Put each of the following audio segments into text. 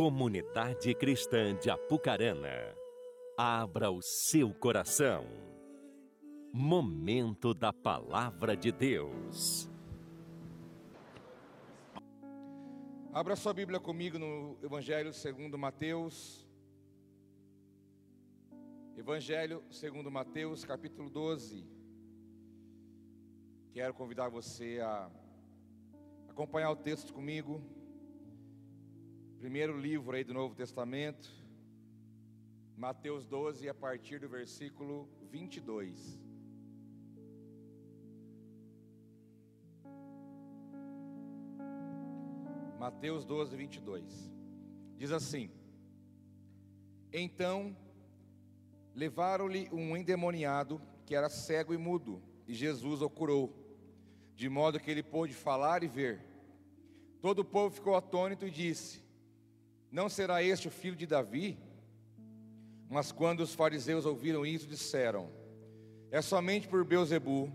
Comunidade Cristã de Apucarana, abra o seu coração. Momento da Palavra de Deus. Abra sua Bíblia comigo no Evangelho segundo Mateus. Evangelho segundo Mateus, capítulo 12. Quero convidar você a acompanhar o texto comigo. Primeiro livro aí do Novo Testamento, Mateus 12, a partir do versículo 22. Mateus 12, 22. Diz assim: Então levaram-lhe um endemoniado que era cego e mudo, e Jesus o curou, de modo que ele pôde falar e ver. Todo o povo ficou atônito e disse: Não será este o filho de Davi? Mas quando os fariseus ouviram isso, disseram: É somente por Beuzebu,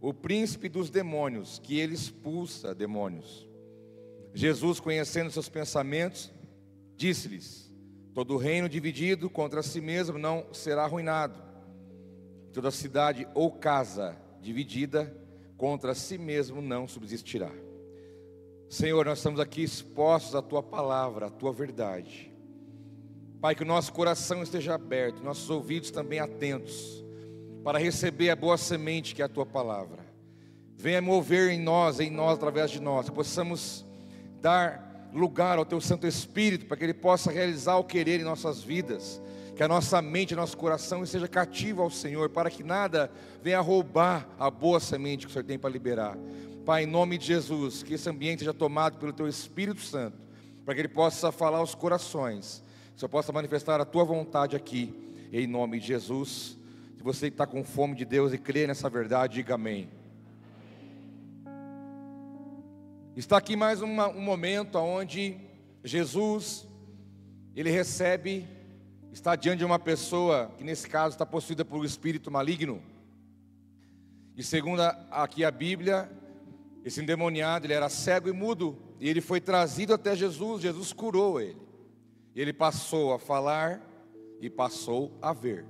o príncipe dos demônios, que ele expulsa demônios. Jesus, conhecendo seus pensamentos, disse-lhes: Todo reino dividido contra si mesmo não será arruinado. Toda cidade ou casa dividida contra si mesmo não subsistirá. Senhor, nós estamos aqui expostos à tua palavra, à tua verdade. Pai, que o nosso coração esteja aberto, nossos ouvidos também atentos, para receber a boa semente que é a tua palavra. Venha mover em nós, em nós, através de nós, que possamos dar lugar ao Teu Santo Espírito, para que Ele possa realizar o querer em nossas vidas, que a nossa mente, nosso coração esteja cativo ao Senhor, para que nada venha roubar a boa semente que o Senhor tem para liberar. Pai, em nome de Jesus, que esse ambiente seja tomado pelo Teu Espírito Santo, para que Ele possa falar aos corações, que Senhor possa manifestar a Tua vontade aqui, em nome de Jesus. Se você está com fome de Deus e crê nessa verdade, diga amém. Está aqui mais uma, um momento onde Jesus, ele recebe, está diante de uma pessoa que nesse caso está possuída por um espírito maligno. E segundo aqui a Bíblia, esse endemoniado, ele era cego e mudo, e ele foi trazido até Jesus, Jesus curou ele. Ele passou a falar e passou a ver.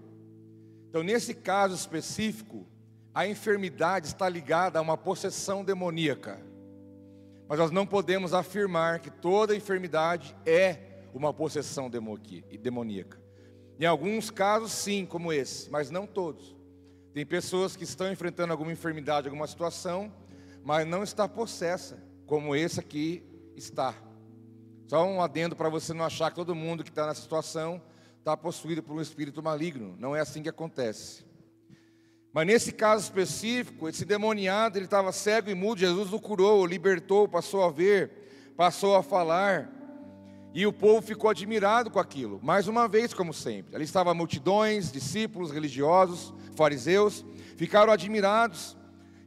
Então, nesse caso específico, a enfermidade está ligada a uma possessão demoníaca. Mas nós não podemos afirmar que toda enfermidade é uma possessão demoníaca. Em alguns casos, sim, como esse, mas não todos. Tem pessoas que estão enfrentando alguma enfermidade, alguma situação, mas não está possessa, como esse aqui está. Só um adendo para você não achar que todo mundo que está nessa situação está possuído por um espírito maligno. Não é assim que acontece. Mas nesse caso específico, esse demoniado, ele estava cego e mudo, Jesus o curou, o libertou, passou a ver, passou a falar. E o povo ficou admirado com aquilo. Mais uma vez, como sempre. Ali estavam multidões, discípulos, religiosos, fariseus, ficaram admirados.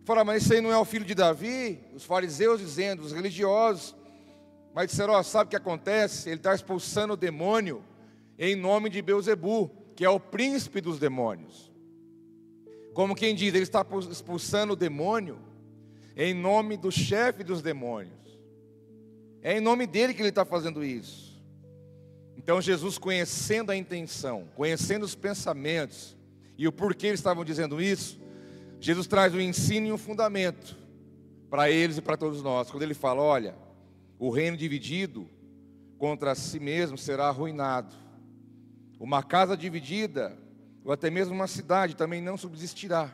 Falaram, mas esse aí não é o filho de Davi? Os fariseus dizendo, os religiosos. Mas disseram, ó, sabe o que acontece? Ele está expulsando o demônio em nome de Beuzebu, que é o príncipe dos demônios. Como quem diz, ele está expulsando o demônio em nome do chefe dos demônios. É em nome dele que ele está fazendo isso. Então Jesus, conhecendo a intenção, conhecendo os pensamentos e o porquê eles estavam dizendo isso, Jesus traz um ensino e um fundamento para eles e para todos nós. Quando ele fala: olha, o reino dividido contra si mesmo será arruinado. Uma casa dividida ou até mesmo uma cidade também não subsistirá.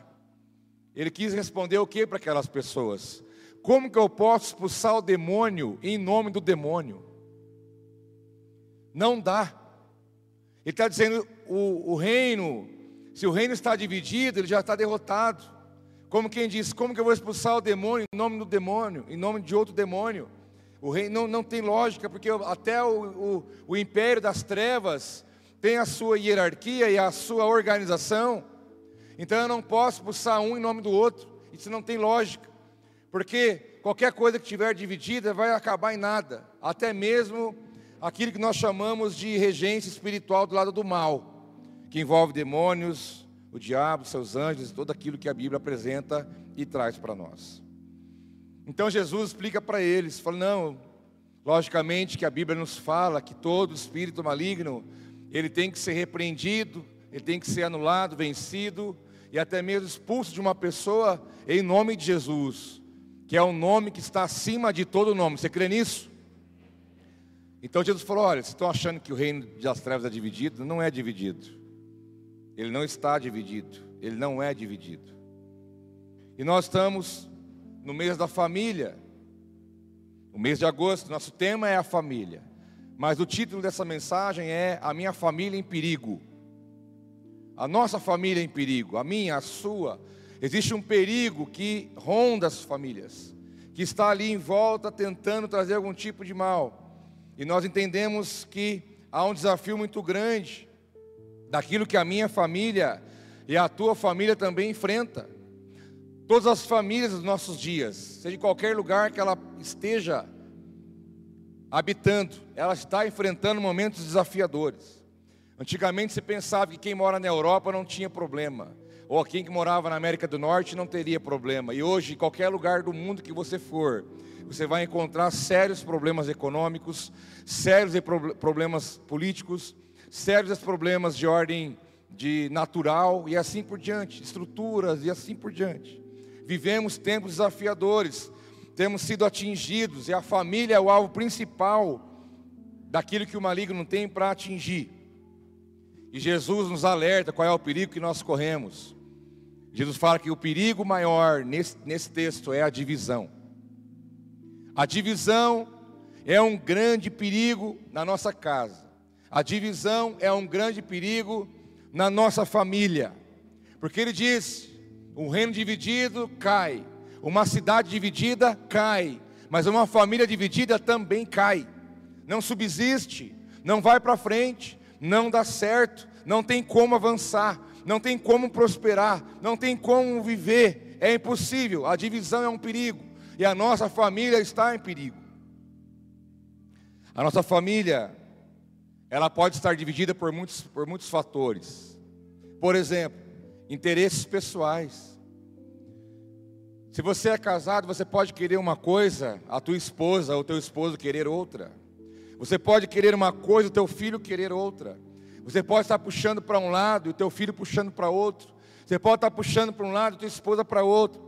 Ele quis responder o que para aquelas pessoas? Como que eu posso expulsar o demônio em nome do demônio? Não dá. Ele está dizendo: o, o reino, se o reino está dividido, ele já está derrotado. Como quem diz: como que eu vou expulsar o demônio em nome do demônio, em nome de outro demônio? O reino não, não tem lógica, porque até o, o, o império das trevas tem a sua hierarquia e a sua organização. Então eu não posso expulsar um em nome do outro. Isso não tem lógica. Porque qualquer coisa que tiver dividida vai acabar em nada. Até mesmo aquilo que nós chamamos de regência espiritual do lado do mal, que envolve demônios, o diabo, seus anjos, tudo aquilo que a Bíblia apresenta e traz para nós. Então Jesus explica para eles, fala: "Não, Logicamente que a Bíblia nos fala que todo espírito maligno, ele tem que ser repreendido, ele tem que ser anulado, vencido e até mesmo expulso de uma pessoa em nome de Jesus, que é um nome que está acima de todo nome. Você crê nisso? Então Jesus falou: olha, vocês estão achando que o reino das trevas é dividido? Não é dividido. Ele não está dividido. Ele não é dividido. E nós estamos no mês da família. O mês de agosto, nosso tema é a família. Mas o título dessa mensagem é A Minha Família em Perigo. A nossa família em perigo, a minha, a sua. Existe um perigo que ronda as famílias, que está ali em volta tentando trazer algum tipo de mal. E nós entendemos que há um desafio muito grande daquilo que a minha família e a tua família também enfrenta. Todas as famílias dos nossos dias, seja em qualquer lugar que ela esteja habitando, ela está enfrentando momentos desafiadores. Antigamente se pensava que quem mora na Europa não tinha problema, ou quem que morava na América do Norte não teria problema. E hoje, em qualquer lugar do mundo que você for, você vai encontrar sérios problemas econômicos, sérios problemas políticos, sérios problemas de ordem de natural e assim por diante, estruturas e assim por diante. Vivemos tempos desafiadores, temos sido atingidos, e a família é o alvo principal daquilo que o maligno tem para atingir. E Jesus nos alerta qual é o perigo que nós corremos. Jesus fala que o perigo maior nesse, nesse texto é a divisão. A divisão é um grande perigo na nossa casa. A divisão é um grande perigo na nossa família. Porque ele diz: um reino dividido cai, uma cidade dividida cai, mas uma família dividida também cai. Não subsiste, não vai para frente, não dá certo, não tem como avançar, não tem como prosperar, não tem como viver, é impossível. A divisão é um perigo e a nossa família está em perigo. A nossa família, ela pode estar dividida por muitos, por muitos fatores. Por exemplo, interesses pessoais. Se você é casado, você pode querer uma coisa, a tua esposa ou teu esposo querer outra. Você pode querer uma coisa, o teu filho querer outra. Você pode estar puxando para um lado e o teu filho puxando para outro. Você pode estar puxando para um lado e tua esposa para outro.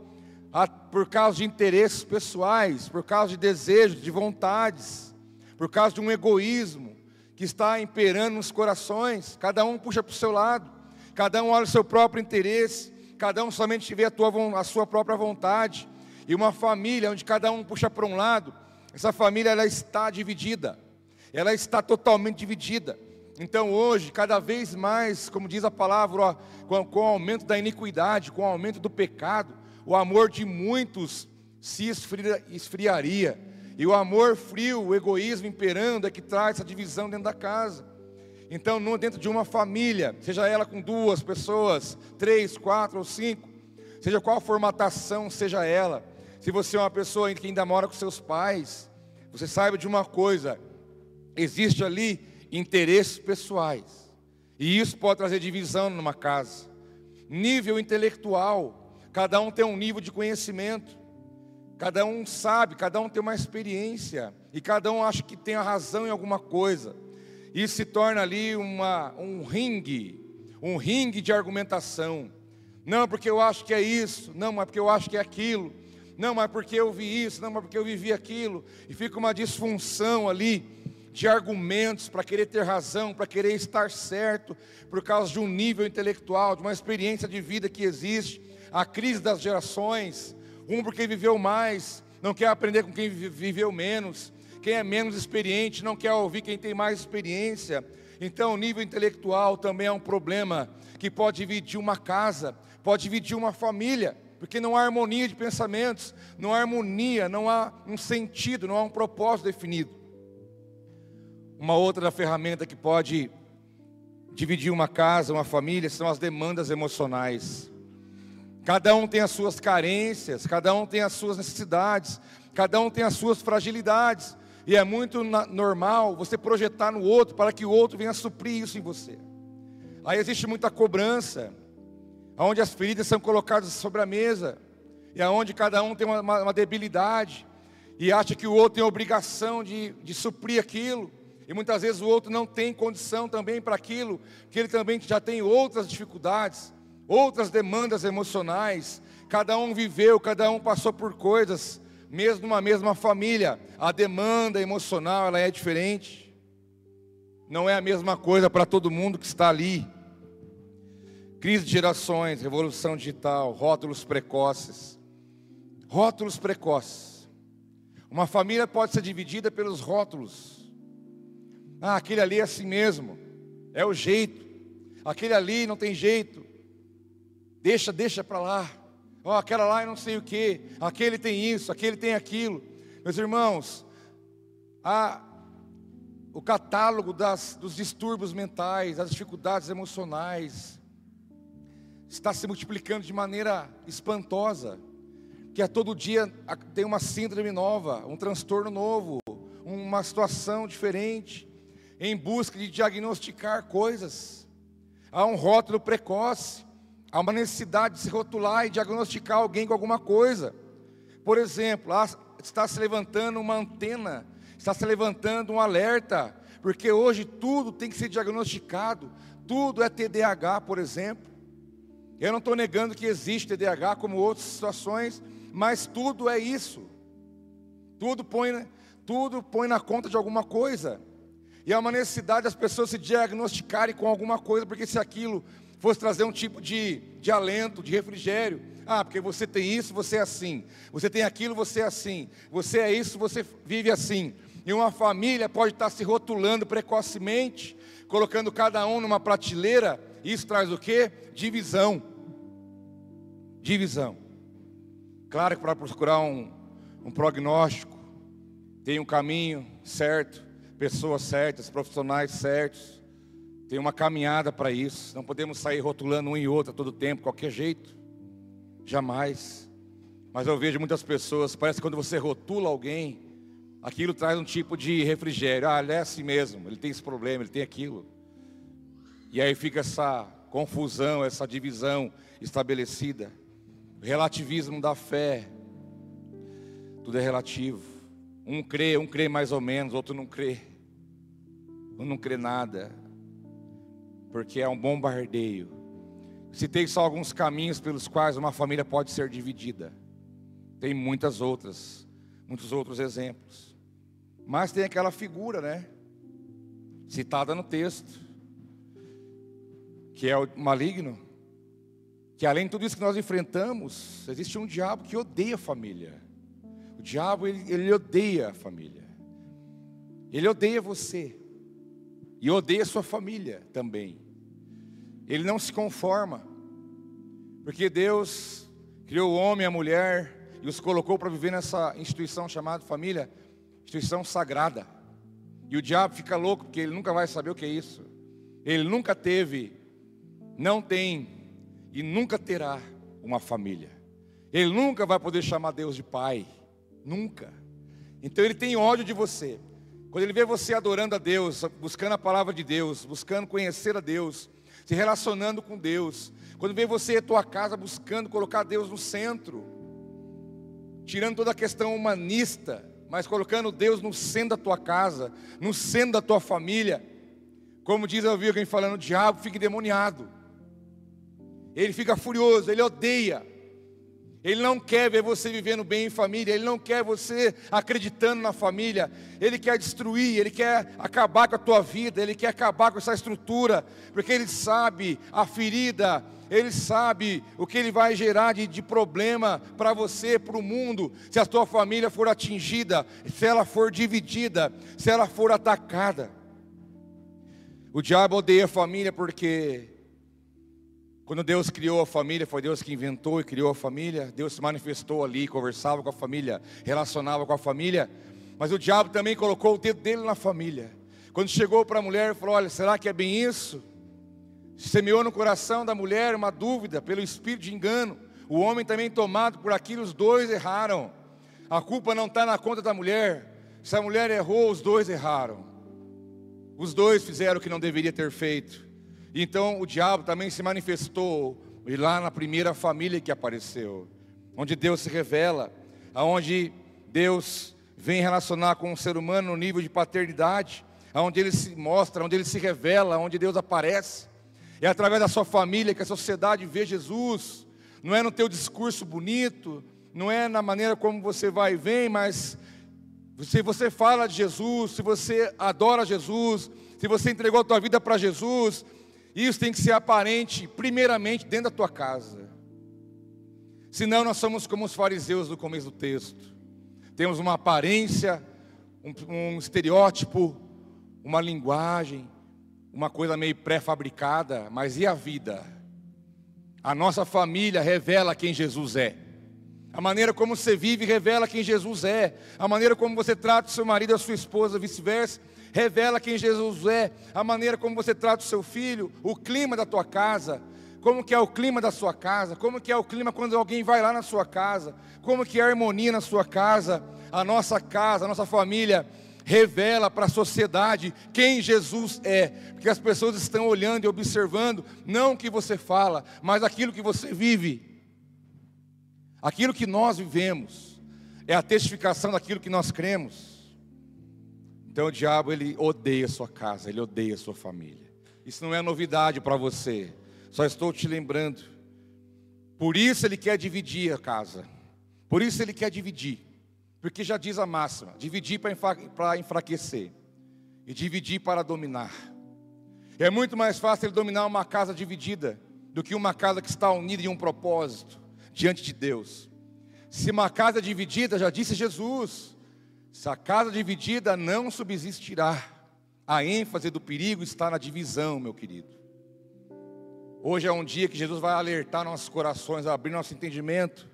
Por causa de interesses pessoais, por causa de desejos, de vontades, por causa de um egoísmo que está imperando nos corações. Cada um puxa para o seu lado cada um olha o seu próprio interesse, cada um somente vê a, tua, a sua própria vontade, e uma família onde cada um puxa para um lado, essa família ela está dividida, ela está totalmente dividida. Então hoje, cada vez mais, como diz a palavra, ó, com, com, o aumento da iniquidade, com o aumento do pecado, o amor de muitos se esfria, esfriaria. E o amor frio, o egoísmo imperando é que traz essa divisão dentro da casa. Então, dentro de uma família, seja ela com duas pessoas, três, quatro ou cinco, seja qual a formatação seja ela, se você é uma pessoa que ainda mora com seus pais, você saiba de uma coisa: existe ali interesses pessoais, e isso pode trazer divisão numa casa. Nível intelectual, cada um tem um nível de conhecimento, cada um sabe, cada um tem uma experiência, e cada um acha que tem a razão em alguma coisa. Isso se torna ali uma, um ringue, um ringue de argumentação. Não, porque eu acho que é isso, não, mas porque eu acho que é aquilo, não, mas porque eu vi isso, não, mas porque eu vivi aquilo, e fica uma disfunção ali de argumentos para querer ter razão, para querer estar certo, por causa de um nível intelectual, de uma experiência de vida que existe, a crise das gerações, um porque viveu mais, não quer aprender com quem viveu menos, quem é menos experiente não quer ouvir quem tem mais experiência. Então, o nível intelectual também é um problema que pode dividir uma casa, pode dividir uma família, porque não há harmonia de pensamentos, não há harmonia, não há um sentido, não há um propósito definido. Uma outra ferramenta que pode dividir uma casa, uma família, são as demandas emocionais. Cada um tem as suas carências, cada um tem as suas necessidades, cada um tem as suas fragilidades. E é muito normal você projetar no outro para que o outro venha suprir isso em você. Aí existe muita cobrança, onde as feridas são colocadas sobre a mesa, e aonde cada um tem uma, uma, debilidade. e acha que o outro tem obrigação de, de suprir aquilo, e muitas vezes o outro não tem condição também para aquilo, que ele também já tem outras dificuldades, outras demandas emocionais. Cada um viveu, cada um passou por coisas, mesmo numa mesma família, a demanda emocional ela é diferente. Não é a mesma coisa para todo mundo que está ali. Crise de gerações, revolução digital, rótulos precoces. Rótulos precoces. Uma família pode ser dividida pelos rótulos. Ah, aquele ali é assim mesmo. É o jeito. Aquele ali não tem jeito. Deixa, deixa para lá. Oh, aquela lá eu não sei o que. Aquele tem isso, aquele tem aquilo. Meus irmãos, a, o catálogo das, dos distúrbios mentais, das dificuldades emocionais, está se multiplicando de maneira espantosa. Que a todo dia tem uma síndrome nova, um transtorno novo, uma situação diferente em busca de diagnosticar coisas. Há um rótulo precoce, há uma necessidade de se rotular e diagnosticar alguém com alguma coisa. Por exemplo, está se levantando uma antena, está se levantando um alerta, porque hoje tudo tem que ser diagnosticado, tudo é TDAH, por exemplo. Eu não estou negando que existe TDAH como outras situações, mas tudo é isso. Tudo põe, tudo põe na conta de alguma coisa. E há uma necessidade das pessoas se diagnosticarem com alguma coisa, porque se aquilo fosse trazer um tipo de, de alento, de refrigério, ah, porque você tem isso, você é assim. Você tem aquilo, você é assim. Você é isso, você vive assim. E uma família pode estar se rotulando precocemente, colocando cada um numa prateleira. Isso traz o quê? Divisão. Divisão. Claro que para procurar um, um prognóstico, tem um caminho certo pessoas certas, profissionais certos. Tem uma caminhada para isso. Não podemos sair rotulando um e outro a todo tempo, qualquer jeito. Jamais. Mas eu vejo muitas pessoas, parece que quando você rotula alguém, aquilo traz um tipo de refrigério. Ah, ele é assim mesmo, ele tem esse problema, ele tem aquilo. E aí fica essa confusão, essa divisão estabelecida. relativismo da fé. Tudo é relativo. Um crê, um crê mais ou menos, outro não crê. Um não crê nada. Porque é um bombardeio. Citei só alguns caminhos pelos quais uma família pode ser dividida. Tem muitas outras, muitos outros exemplos. Mas tem aquela figura, né? Citada no texto, que é o maligno, que além de tudo isso que nós enfrentamos, existe um diabo que odeia a família diabo, ele, ele odeia a família. Ele odeia você. E odeia sua família também. Ele não se conforma. Porque Deus criou o homem e a mulher e os colocou para viver nessa instituição chamada família, instituição sagrada. E o diabo fica louco porque ele nunca vai saber o que é isso. Ele nunca teve, não tem e nunca terá uma família. Ele nunca vai poder chamar Deus de pai. Nunca. Então ele tem ódio de você. Quando ele vê você adorando a Deus, buscando a palavra de Deus, buscando conhecer a Deus, se relacionando com Deus, quando vê você em tua casa buscando colocar Deus no centro, tirando toda a questão humanista, mas colocando Deus no centro da tua casa, no centro da tua família, como diz eu vi alguém falando, o diabo fica endemoniado, ele fica furioso, ele odeia, ele não quer ver você vivendo bem em família, Ele não quer você acreditando na família, Ele quer destruir, Ele quer acabar com a tua vida, Ele quer acabar com essa estrutura, porque Ele sabe a ferida, Ele sabe o que Ele vai gerar de, de problema para você, para o mundo, se a tua família for atingida, se ela for dividida, se ela for atacada. O diabo odeia a família porque quando Deus criou a família, foi Deus que inventou e criou a família. Deus se manifestou ali, conversava com a família, relacionava com a família. Mas o diabo também colocou o dedo dele na família. Quando chegou para a mulher, falou: Olha, será que é bem isso? Semeou no coração da mulher uma dúvida pelo espírito de engano. O homem também tomado por aquilo, os dois erraram. A culpa não está na conta da mulher. Se a mulher errou, os dois erraram. Os dois fizeram o que não deveria ter feito. Então o diabo também se manifestou e lá na primeira família que apareceu, onde Deus se revela, aonde Deus vem relacionar com o ser humano no nível de paternidade, onde ele se mostra, onde ele se revela, onde Deus aparece. É através da sua família que a sociedade vê Jesus. Não é no teu discurso bonito, não é na maneira como você vai e vem, mas se você fala de Jesus, se você adora Jesus, se você entregou a tua vida para Jesus, isso tem que ser aparente, primeiramente, dentro da tua casa. Senão nós somos como os fariseus do começo do texto. Temos uma aparência, um, um estereótipo, uma linguagem, uma coisa meio pré-fabricada, mas e a vida? A nossa família revela quem Jesus é. A maneira como você vive revela quem Jesus é. A maneira como você trata o seu marido, a sua esposa, vice-versa, revela quem Jesus é. A maneira como você trata o seu filho, o clima da tua casa, como que é o clima da sua casa, como que é o clima quando alguém vai lá na sua casa, como que é a harmonia na sua casa, a nossa casa, a nossa família revela para a sociedade quem Jesus é, porque as pessoas estão olhando e observando não o que você fala, mas aquilo que você vive. Aquilo que nós vivemos é a testificação daquilo que nós cremos. Então o diabo ele odeia a sua casa, ele odeia a sua família. Isso não é novidade para você. Só estou te lembrando. Por isso ele quer dividir a casa. Por isso ele quer dividir. Porque já diz a máxima: dividir para enfraquecer e dividir para dominar. É muito mais fácil ele dominar uma casa dividida do que uma casa que está unida em um propósito diante de Deus. Se uma casa dividida, já disse Jesus, se a casa dividida não subsistirá. A ênfase do perigo está na divisão, meu querido. Hoje é um dia que Jesus vai alertar nossos corações, abrir nosso entendimento,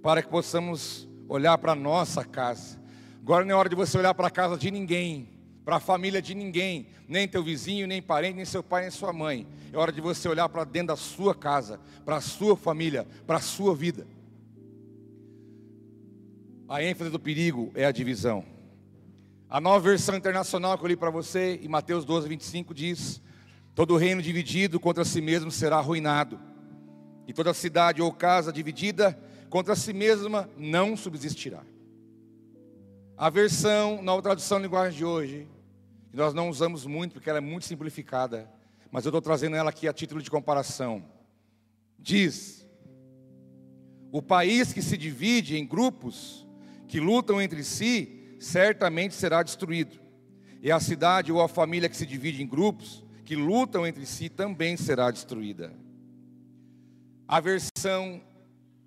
para que possamos olhar para a nossa casa. Agora não é hora de você olhar para a casa de ninguém, para a família de ninguém, nem teu vizinho, nem parente, nem seu pai, nem sua mãe. É hora de você olhar para dentro da sua casa, para a sua família, para a sua vida. A ênfase do perigo é a divisão. A nova versão internacional que eu li para você, em Mateus 12, 25, diz: Todo reino dividido contra si mesmo será arruinado, e toda cidade ou casa dividida contra si mesma não subsistirá. A versão, nova tradução linguagem de hoje, que nós não usamos muito porque ela é muito simplificada, mas eu estou trazendo ela aqui a título de comparação. Diz: O país que se divide em grupos que lutam entre si, certamente será destruído. E a cidade ou a família que se divide em grupos que lutam entre si também será destruída. A versão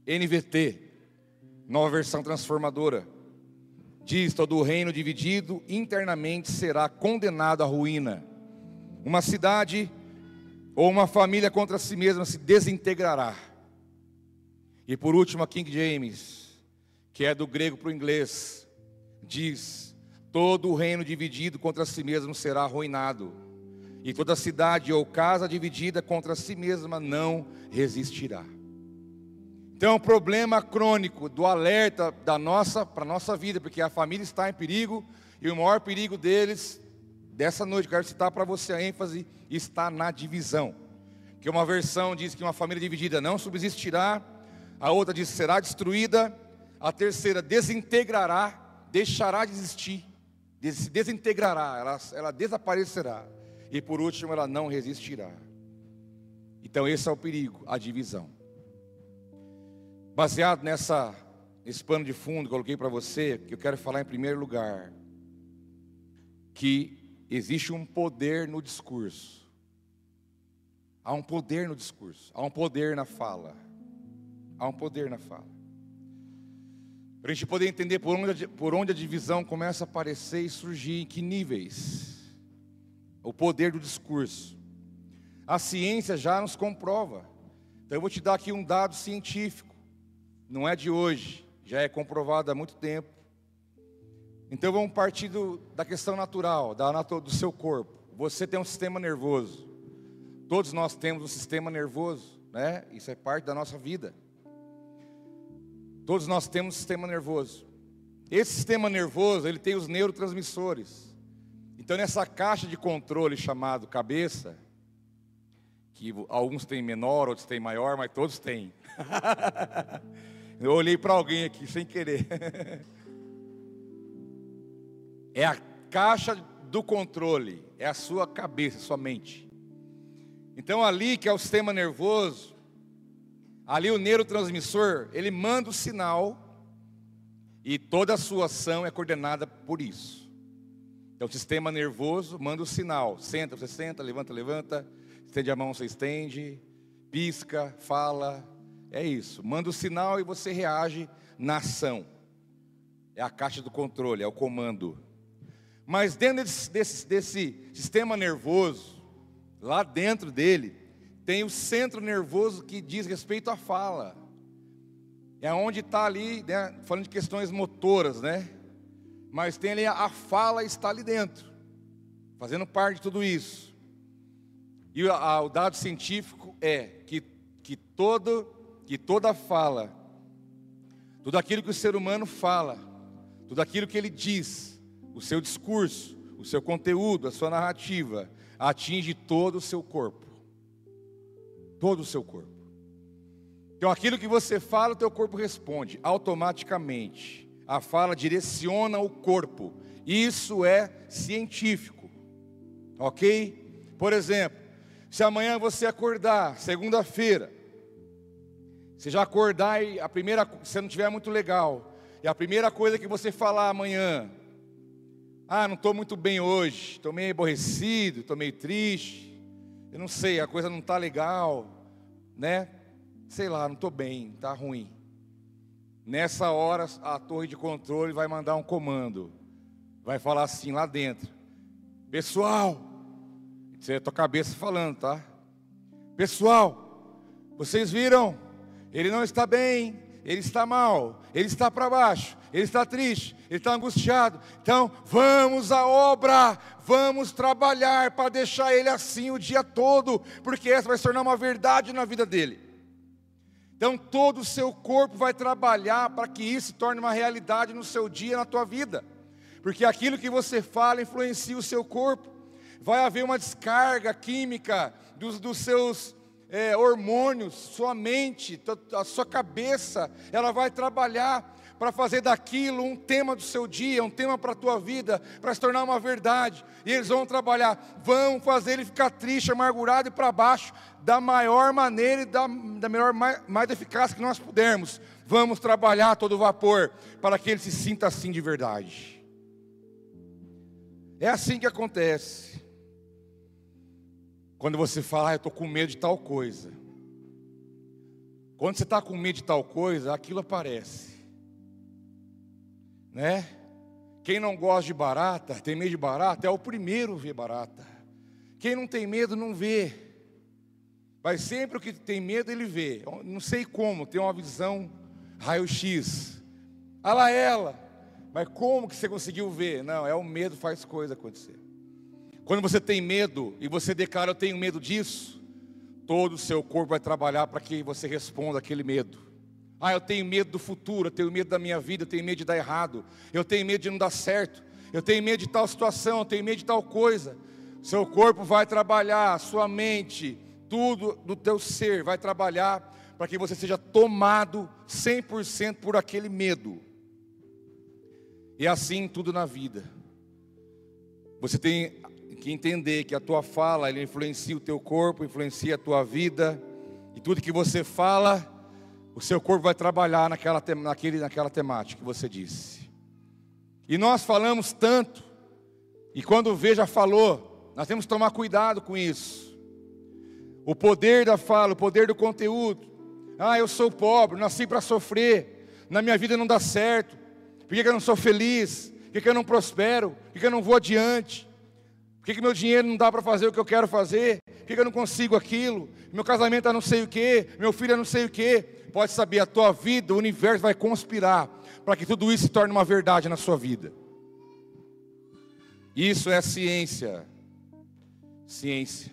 NVT, nova versão transformadora, diz: todo o reino dividido internamente será condenado à ruína. Uma cidade ou uma família contra si mesma se desintegrará. E por último, a King James, que é do grego para o inglês, diz: todo o reino dividido contra si mesmo será arruinado e toda cidade ou casa dividida contra si mesma não resistirá. Então, o problema crônico do alerta da nossa para nossa vida, porque a família está em perigo e o maior perigo deles dessa noite, quero citar para você a ênfase está na divisão. Que uma versão diz que uma família dividida não subsistirá, a outra diz será destruída, a terceira desintegrará, deixará de existir, se desintegrará, ela, ela desaparecerá. E por último, ela não resistirá. Então, esse é o perigo, a divisão. Baseado nessa, nesse pano de fundo que eu coloquei para você, que eu quero falar em primeiro lugar, que existe um poder no discurso. Há um poder no discurso, há um poder na fala. Há um poder na fala. Para a gente poder entender por onde, por onde a divisão começa a aparecer e surgir, em que níveis o poder do discurso. A ciência já nos comprova. Então eu vou te dar aqui um dado científico. Não é de hoje, já é comprovado há muito tempo. Então vamos partir do, da questão natural, da, do seu corpo. Você tem um sistema nervoso. Todos nós temos um sistema nervoso, né? Isso é parte da nossa vida. Todos nós temos sistema nervoso. Esse sistema nervoso, ele tem os neurotransmissores. Então, nessa caixa de controle chamado cabeça, que alguns têm menor, outros têm maior, mas todos têm. Eu olhei para alguém aqui sem querer. é a caixa do controle, é a sua cabeça, sua mente. Então ali que é o sistema nervoso, ali o neurotransmissor, ele manda o sinal e toda a sua ação é coordenada por isso. Então o sistema nervoso manda o sinal, senta, você senta, levanta, levanta, estende a mão, você estende, pisca, fala, é isso. Manda o sinal e você reage na ação. É a caixa do controle, é o comando. Mas dentro desse, desse, desse sistema nervoso, lá dentro dele, tem o centro nervoso que diz respeito à fala. É onde está ali, né, falando de questões motoras, né? Mas tem ali a fala está ali dentro, fazendo parte de tudo isso. E o dado científico é que, que, todo, que toda fala, tudo aquilo que o ser humano fala, tudo aquilo que ele diz, o seu discurso, o seu conteúdo, a sua narrativa, atinge todo o seu corpo. Todo o seu corpo. Então aquilo que você fala, o teu corpo responde automaticamente. A fala direciona o corpo. Isso é científico. OK? Por exemplo, se amanhã você acordar, segunda-feira, você já acordar e a primeira, se não tiver muito legal, e a primeira coisa que você falar amanhã, ah, não estou muito bem hoje, estou meio aborrecido, estou meio triste, eu não sei, a coisa não está legal, né? Sei lá, não estou bem, está ruim. Nessa hora, a torre de controle vai mandar um comando, vai falar assim lá dentro: Pessoal, isso é a tua cabeça falando, tá? Pessoal, vocês viram? Ele não está bem, ele está mal, ele está para baixo, ele está triste, ele está angustiado. Então, vamos à obra, vamos trabalhar para deixar ele assim o dia todo, porque essa vai se tornar uma verdade na vida dele. Então, todo o seu corpo vai trabalhar para que isso se torne uma realidade no seu dia, na tua vida, porque aquilo que você fala influencia o seu corpo vai haver uma descarga química dos, dos seus é, hormônios, sua mente, a sua cabeça, ela vai trabalhar para fazer daquilo um tema do seu dia, um tema para a tua vida, para se tornar uma verdade. E eles vão trabalhar, vão fazer ele ficar triste, amargurado e para baixo, da maior maneira e da, da melhor, mais, mais eficaz que nós pudermos. Vamos trabalhar todo vapor para que ele se sinta assim de verdade. É assim que acontece. Quando você fala, ah, eu estou com medo de tal coisa. Quando você está com medo de tal coisa, aquilo aparece. Né? Quem não gosta de barata, tem medo de barata, é o primeiro a ver barata. Quem não tem medo, não vê. Mas sempre o que tem medo, ele vê. Não sei como, tem uma visão raio-x. Olha lá ela. Mas como que você conseguiu ver? Não, é o medo faz coisa acontecer. Quando você tem medo e você declara, eu tenho medo disso, todo o seu corpo vai trabalhar para que você responda aquele medo. Ah, eu tenho medo do futuro, eu tenho medo da minha vida, eu tenho medo de dar errado, eu tenho medo de não dar certo, eu tenho medo de tal situação, eu tenho medo de tal coisa. Seu corpo vai trabalhar, sua mente, tudo do teu ser vai trabalhar para que você seja tomado 100% por aquele medo. E assim tudo na vida. Você tem que entender que a tua fala influencia o teu corpo, influencia a tua vida, e tudo que você fala, o seu corpo vai trabalhar naquela, naquele, naquela temática que você disse. E nós falamos tanto, e quando o Veja falou, nós temos que tomar cuidado com isso. O poder da fala, o poder do conteúdo. Ah, eu sou pobre, nasci para sofrer, na minha vida não dá certo, por que eu não sou feliz? Por que eu não prospero? Por que eu não vou adiante? Por que, que meu dinheiro não dá para fazer o que eu quero fazer? Por que, que eu não consigo aquilo? Meu casamento é não sei o que, meu filho é não sei o que. Pode saber, a tua vida, o universo vai conspirar para que tudo isso se torne uma verdade na sua vida. Isso é ciência. Ciência.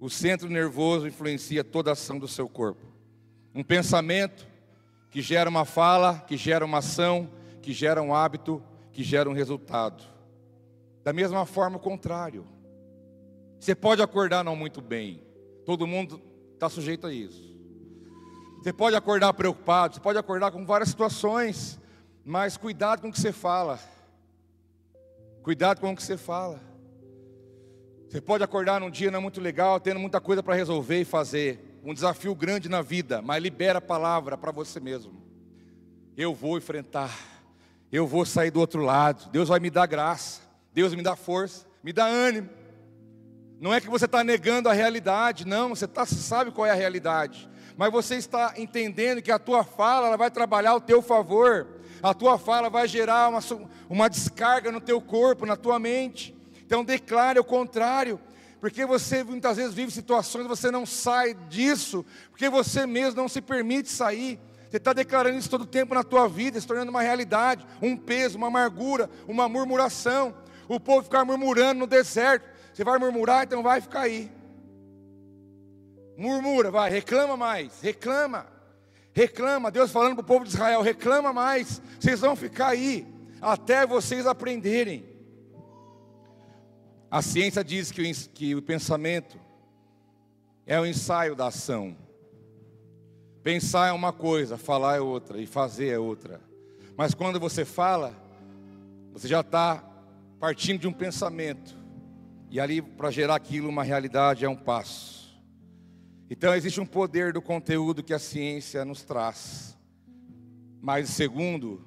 O centro nervoso influencia toda a ação do seu corpo. Um pensamento que gera uma fala, que gera uma ação, que gera um hábito, que gera um resultado. Da mesma forma, o contrário. Você pode acordar não muito bem, todo mundo está sujeito a isso. Você pode acordar preocupado, você pode acordar com várias situações, mas cuidado com o que você fala. Cuidado com o que você fala. Você pode acordar num dia não muito legal, tendo muita coisa para resolver e fazer, um desafio grande na vida, mas libera a palavra para você mesmo. Eu vou enfrentar, eu vou sair do outro lado, Deus vai me dar graça, Deus me dá força, me dá ânimo. Não é que você está negando a realidade, não, você, tá, sabe qual é a realidade, mas você está entendendo que a tua fala ela vai trabalhar ao teu favor, a tua fala vai gerar uma, uma descarga no teu corpo, na tua mente. Então declare o contrário, porque você muitas vezes vive situações você não sai disso, porque você mesmo não se permite sair. Você está declarando isso todo o tempo na tua vida, se tornando uma realidade, um peso, uma amargura, uma murmuração. O povo ficar murmurando no deserto. Você vai murmurar, então vai ficar aí. Murmura, vai, reclama mais, reclama. Reclama, Deus falando para o povo de Israel: reclama mais, vocês vão ficar aí, até vocês aprenderem. A ciência diz que o, que o pensamento é o ensaio da ação. Pensar é uma coisa, falar é outra, e fazer é outra. Mas quando você fala, você já está partindo de um pensamento, e ali para gerar aquilo uma realidade é um passo. Então existe um poder do conteúdo que a ciência nos traz. Mas segundo,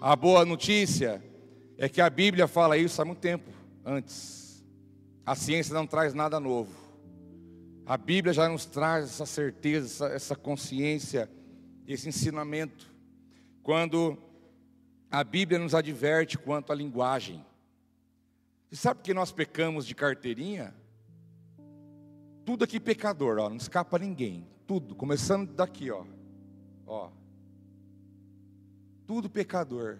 a boa notícia é que a Bíblia fala isso há muito tempo antes. A ciência não traz nada novo. A Bíblia já nos traz essa certeza, essa, essa consciência, esse ensinamento. Quando a Bíblia nos adverte quanto à linguagem. Você sabe que nós pecamos de carteirinha? Tudo aqui pecador, ó, não escapa ninguém. Tudo, começando daqui, ó. Ó. Tudo pecador.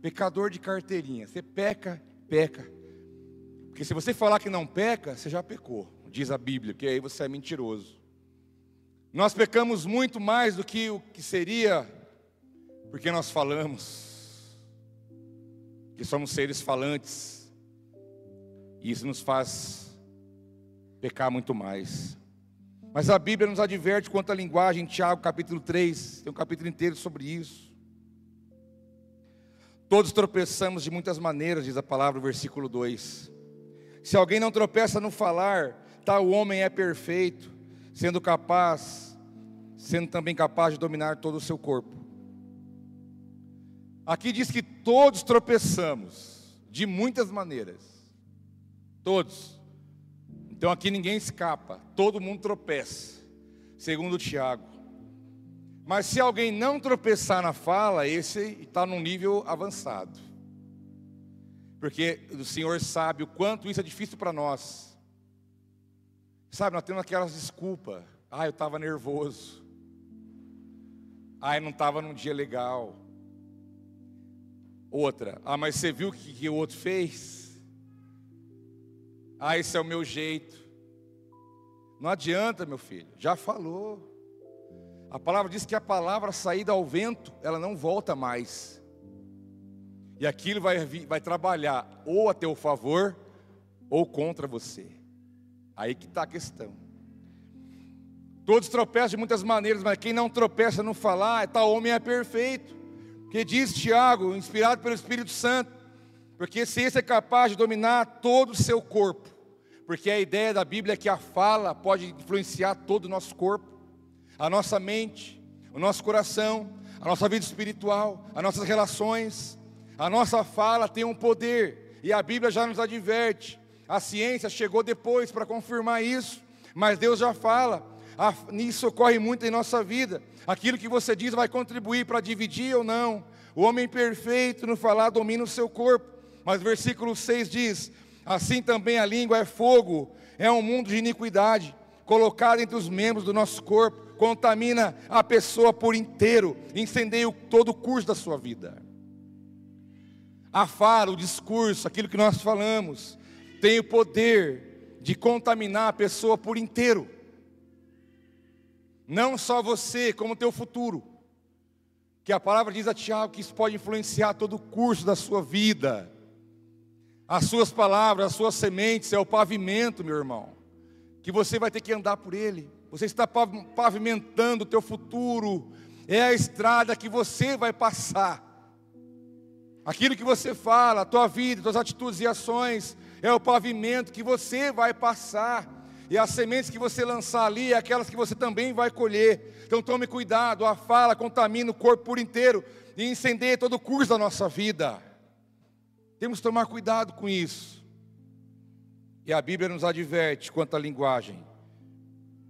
Pecador de carteirinha. Você peca, peca. Porque se você falar que não peca, você já pecou, diz a Bíblia, que aí você é mentiroso. Nós pecamos muito mais do que o que seria, porque nós falamos, que somos seres falantes, e isso nos faz pecar muito mais. Mas a Bíblia nos adverte quanto à linguagem, em Tiago capítulo 3, tem um capítulo inteiro sobre isso. Todos tropeçamos de muitas maneiras, diz a palavra, versículo 2. Se alguém não tropeça no falar, tal homem é perfeito, sendo capaz, sendo também capaz de dominar todo o seu corpo. Aqui diz que todos tropeçamos de muitas maneiras. Todos. Então aqui ninguém escapa, todo mundo tropeça, segundo Tiago. Mas se alguém não tropeçar na fala, esse está num nível avançado. Porque o Senhor sabe o quanto isso é difícil para nós. Sabe, nós temos aquelas desculpas. Ah, eu estava nervoso. Ah, eu não estava num dia legal. Outra, ah, mas você viu o que, que o outro fez? Ah, esse é o meu jeito. Não adianta, meu filho, já falou. A palavra diz que a palavra saída ao vento, ela não volta mais. E aquilo vai, vai trabalhar ou a teu favor ou contra você. Aí que está a questão. Todos tropeçam de muitas maneiras, mas quem não tropeça no falar, tal homem é perfeito. Porque diz Tiago, inspirado pelo Espírito Santo, porque se esse é capaz de dominar todo o seu corpo, porque a ideia da Bíblia é que a fala pode influenciar todo o nosso corpo, a nossa mente, o nosso coração, a nossa vida espiritual, as nossas relações. A nossa fala tem um poder, e a Bíblia já nos adverte. A ciência chegou depois para confirmar isso, mas Deus já fala. Nisso ocorre muito em nossa vida. Aquilo que você diz vai contribuir para dividir ou não. O homem perfeito no falar domina o seu corpo. Mas versículo 6 diz: Assim também a língua é fogo, é um mundo de iniquidade, colocado entre os membros do nosso corpo, contamina a pessoa por inteiro, incendeia todo o curso da sua vida. A fala, o discurso, aquilo que nós falamos, tem o poder de contaminar a pessoa por inteiro. Não só você, como o teu futuro. Que a palavra diz a Tiago que isso pode influenciar todo o curso da sua vida. As suas palavras, as suas sementes é o pavimento, meu irmão, que você vai ter que andar por ele. Você está pavimentando o teu futuro, é a estrada que você vai passar. Aquilo que você fala, a tua vida, tuas atitudes e ações, é o pavimento que você vai passar. E as sementes que você lançar ali, é aquelas que você também vai colher. Então tome cuidado, a fala contamina o corpo por inteiro e incendeia todo o curso da nossa vida. Temos que tomar cuidado com isso. E a Bíblia nos adverte quanto à linguagem,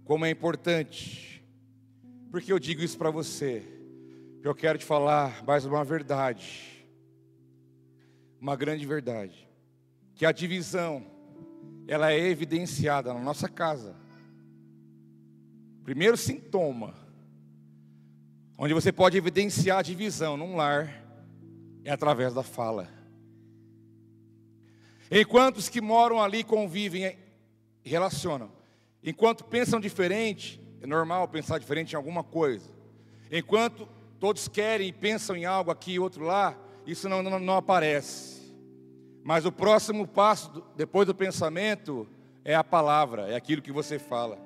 como é importante. Porque eu digo isso para você, eu quero te falar mais uma verdade, uma grande verdade, que a divisão, ela é evidenciada na nossa casa. Primeiro sintoma, onde você pode evidenciar a divisão num lar, é através da fala. Enquanto os que moram ali convivem e relacionam, enquanto pensam diferente, é normal pensar diferente em alguma coisa. Enquanto todos querem e pensam em algo aqui e outro lá, isso não, não, não aparece. Mas o próximo passo, depois do pensamento, é a palavra, é aquilo que você fala.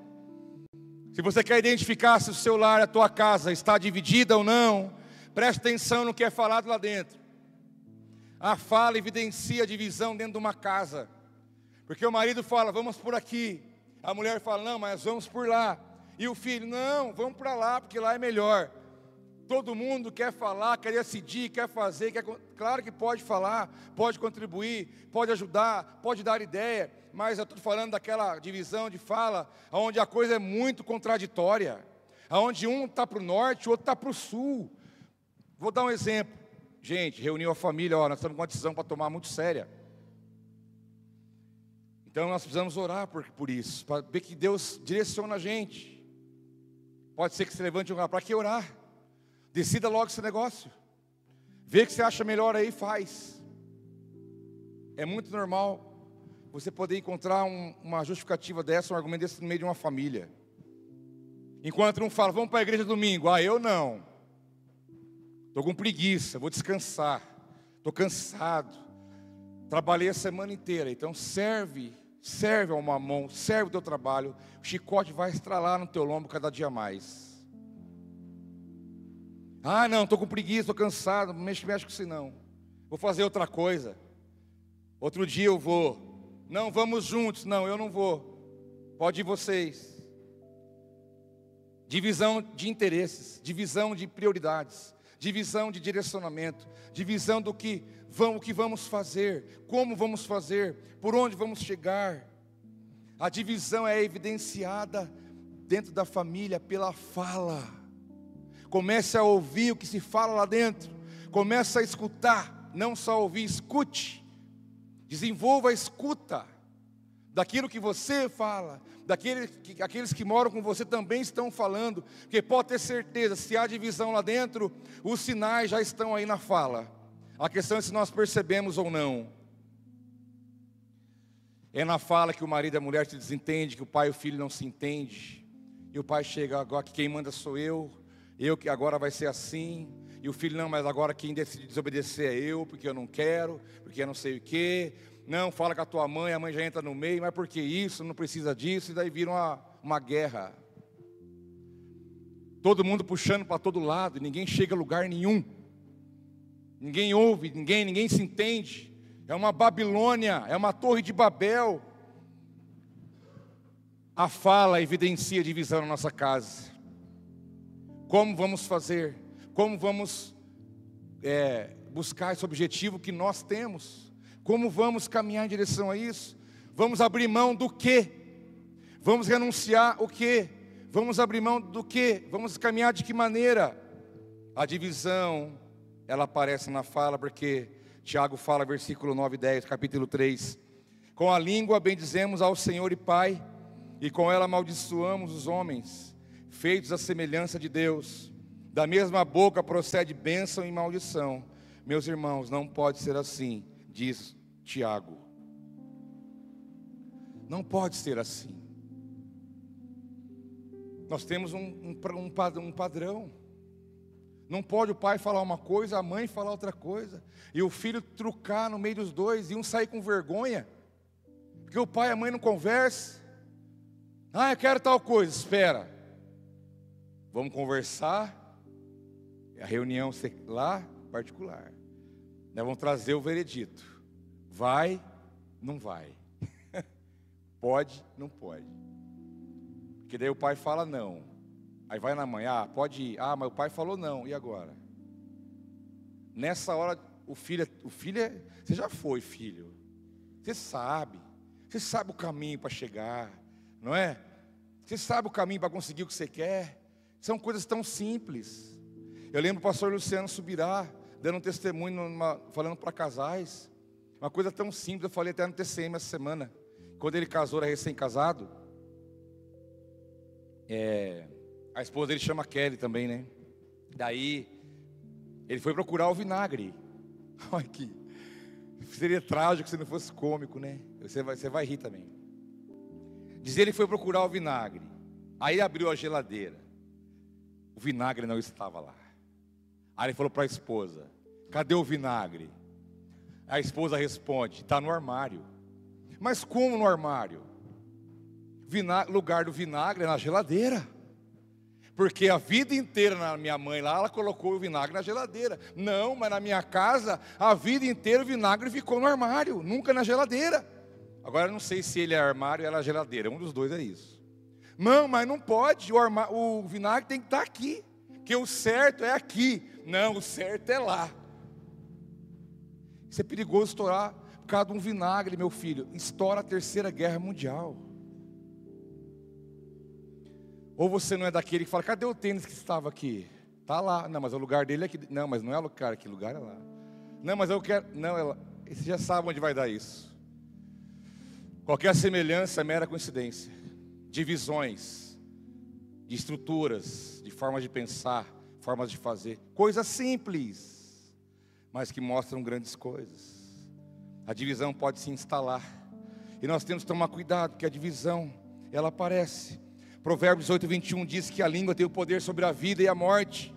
Se você quer identificar se o seu lar, a tua casa está dividida ou não, preste atenção no que é falado lá dentro. A fala evidencia a divisão dentro de uma casa. Porque o marido fala, vamos por aqui. A mulher fala, não, mas vamos por lá. E o filho, não, vamos para lá, porque lá é melhor. Todo mundo quer falar, quer decidir, quer fazer, quer... claro que pode falar, pode contribuir, pode ajudar, pode dar ideia, mas eu estou falando daquela divisão de fala, onde a coisa é muito contraditória, onde um está para o norte, o outro está para o sul. Vou dar um exemplo. Gente, reuniu a família, ó, nós estamos com uma decisão para tomar muito séria. Então nós precisamos orar por, por isso, para ver que Deus direciona a gente. Pode ser que se levante um lugar, para que orar? Decida logo esse negócio. Vê o que você acha melhor aí, faz. É muito normal você poder encontrar um, uma justificativa dessa, um argumento desse no meio de uma família. Enquanto um fala, vamos para a igreja domingo, ah, eu não. Estou com preguiça, vou descansar. Estou cansado. Trabalhei a semana inteira. Então serve, serve ao mamão, serve o teu trabalho. O chicote vai estralar no teu lombo cada dia mais. Ah, não, estou com preguiça, estou cansado. Não mexe, mexe com isso não. Vou fazer outra coisa. Outro dia eu vou. Não, vamos juntos. Não, eu não vou. Pode ir vocês. Divisão de interesses, divisão de prioridades divisão de direcionamento, divisão do que vamos, o que vamos fazer, como vamos fazer, por onde vamos chegar. A divisão é evidenciada dentro da família pela fala. Comece a ouvir o que se fala lá dentro. Comece a escutar, não só ouvir, escute. Desenvolva a escuta daquilo que você fala, daqueles que, aqueles que moram com você também estão falando, porque pode ter certeza, se há divisão lá dentro, os sinais já estão aí na fala. A questão é se nós percebemos ou não. É na fala que o marido e a mulher se desentendem, que o pai e o filho não se entendem. E o pai chega agora que quem manda sou eu, eu que agora vai ser assim. E o filho não, mas agora quem decide desobedecer é eu, porque eu não quero, porque eu não sei o quê. Não, fala com a tua mãe, a mãe já entra no meio, mas por que isso? Não precisa disso, e daí vira uma, uma guerra. Todo mundo puxando para todo lado, ninguém chega a lugar nenhum. Ninguém ouve, ninguém, ninguém se entende. É uma Babilônia, é uma torre de Babel. A fala evidencia divisão na nossa casa. Como vamos fazer? Como vamos é, buscar esse objetivo que nós temos? Como vamos caminhar em direção a isso? Vamos abrir mão do quê? Vamos renunciar o quê? Vamos abrir mão do quê? Vamos caminhar de que maneira? A divisão, ela aparece na fala, porque Tiago fala, versículo 9 e 10, capítulo 3. Com a língua bendizemos ao Senhor e Pai, e com ela amaldiçoamos os homens, feitos à semelhança de Deus. Da mesma boca procede bênção e maldição. Meus irmãos, não pode ser assim diz Tiago. Não pode ser assim. Nós temos um, um, um, padrão. Não pode o pai falar uma coisa, a mãe falar outra coisa, e o filho trucar no meio dos dois, e um sair com vergonha, porque o pai e a mãe não conversam. Ah, eu quero tal coisa, espera. Vamos conversar. A reunião lá, particular. Nós vamos trazer o veredito. Vai, não vai. pode, não pode. Porque daí o pai fala não. Aí vai na mãe, ah, pode ir. Ah, mas o pai falou não, e agora? Nessa hora, o filho, o filho é, você já foi filho. Você sabe. Você sabe o caminho para chegar, não é? Você sabe o caminho para conseguir o que você quer. São coisas tão simples. Eu lembro o pastor Luciano Subirá, dando um testemunho, numa, falando para casais. Uma coisa tão simples, eu falei até no TCM essa semana. Quando ele casou, era recém-casado. É, a esposa dele chama Kelly também, né? Daí, ele foi procurar o vinagre. Olha que seria trágico se não fosse cômico, né? Você vai, você vai rir também. Diz ele foi procurar o vinagre. Aí abriu a geladeira. O vinagre não estava lá. Aí ele falou para a esposa: Cadê o vinagre? A esposa responde: Está no armário. Mas como no armário? Vinagre, lugar do vinagre é na geladeira. Porque a vida inteira na minha mãe lá, ela colocou o vinagre na geladeira. Não, mas na minha casa, a vida inteira o vinagre ficou no armário, nunca na geladeira. Agora eu não sei se ele é armário ou ela é geladeira, um dos dois é isso. Não, mas não pode, o, o vinagre tem que estar aqui, que o certo é aqui. Não, o certo é lá. Isso é perigoso estourar por causa de um vinagre, meu filho. Estoura a terceira guerra mundial. Ou você não é daquele que fala, cadê o tênis que estava aqui? Está lá. Não, mas o lugar dele é aqui. Não, mas não é o lugar aqui, lugar é lá. Não, mas eu quero. Não, é. Você já sabe onde vai dar isso. Qualquer semelhança é mera coincidência. Divisões de estruturas, de formas de pensar, formas de fazer. Coisas simples, mas que mostram grandes coisas. A divisão pode se instalar. E nós temos que tomar cuidado, porque a divisão, ela aparece. Provérbios 8, 21 diz que a língua tem o poder sobre a vida e a morte,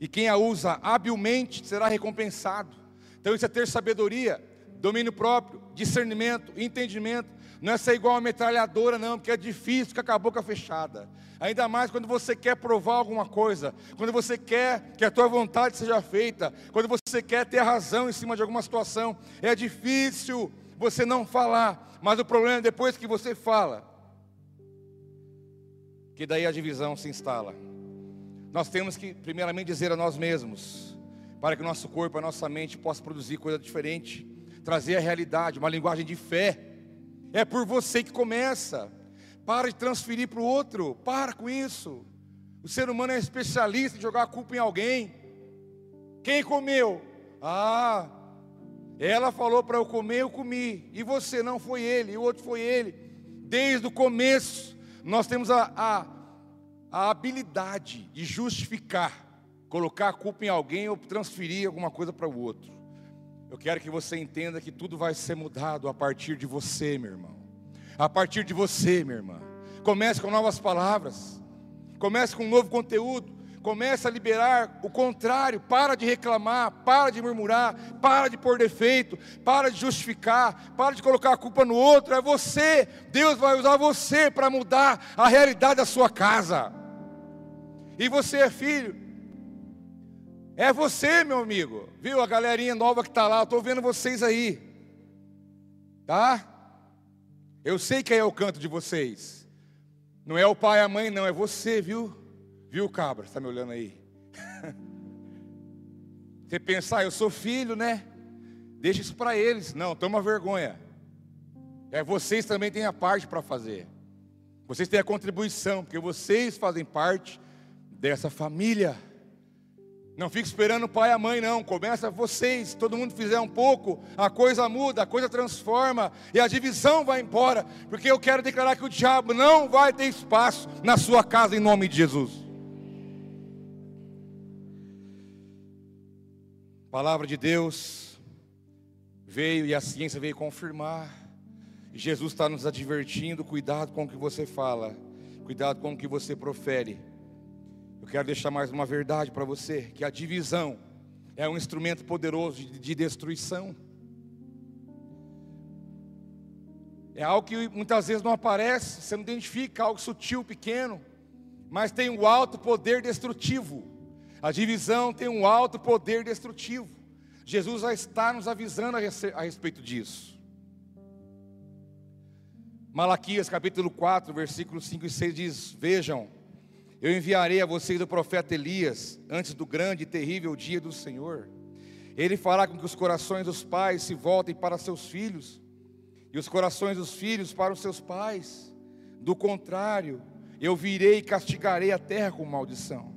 e quem a usa habilmente será recompensado. Então, isso é ter sabedoria, domínio próprio, discernimento, entendimento. Não é ser igual uma metralhadora, não, porque é difícil ficar com a boca fechada. Ainda mais quando você quer provar alguma coisa, quando você quer que a tua vontade seja feita, quando você quer ter razão em cima de alguma situação. É difícil você não falar, mas o problema é depois que você fala, que daí a divisão se instala. Nós temos que, primeiramente, dizer a nós mesmos, para que o nosso corpo, a nossa mente possa produzir coisa diferente, trazer a realidade, uma linguagem de fé. É por você que começa. Para de transferir para o outro, para com isso. O ser humano é especialista em jogar a culpa em alguém. Quem comeu? Ah, ela falou para eu comer, eu comi. E você não foi ele, e o outro foi ele. Desde o começo, nós temos a, a, a habilidade de justificar, colocar a culpa em alguém ou transferir alguma coisa para o outro. Eu quero que você entenda que tudo vai ser mudado a partir de você, meu irmão. A partir de você, minha irmã. Comece com novas palavras. Comece com um novo conteúdo. Comece a liberar o contrário. Para de reclamar, para de murmurar, para de pôr defeito, para de justificar, para de colocar a culpa no outro. É você. Deus vai usar você para mudar a realidade da sua casa. E você é filho. É você, meu amigo. Viu a galerinha nova que está lá? Estou vendo vocês aí. Tá? Eu sei que é o canto de vocês. Não é o pai e a mãe, não, é você, viu? Viu, cabra? Está me olhando aí? Você pensar, ah, eu sou filho, né? Deixa isso para eles. Não, toma vergonha. É vocês também têm a parte para fazer. Vocês têm a contribuição, porque vocês fazem parte dessa família. Não fique esperando o pai e a mãe, não. Começa vocês. Todo mundo fizer um pouco, a coisa muda, a coisa transforma e a divisão vai embora. Porque eu quero declarar que o diabo não vai ter espaço na sua casa em nome de Jesus. A palavra de Deus veio e a ciência veio confirmar. Jesus está nos advertindo: cuidado com o que você fala, cuidado com o que você profere quero deixar mais uma verdade para você: que a divisão é um instrumento poderoso de, de destruição. É algo que muitas vezes não aparece, você não identifica, algo sutil, pequeno, mas tem um alto poder destrutivo. A divisão tem um alto poder destrutivo. Jesus já está nos avisando a respeito disso. Malaquias capítulo 4, versículos 5 e 6 diz: Vejam, eu enviarei a vocês o profeta Elias antes do grande e terrível dia do Senhor. Ele fará com que os corações dos pais se voltem para seus filhos, e os corações dos filhos para os seus pais. Do contrário, eu virei e castigarei a terra com maldição.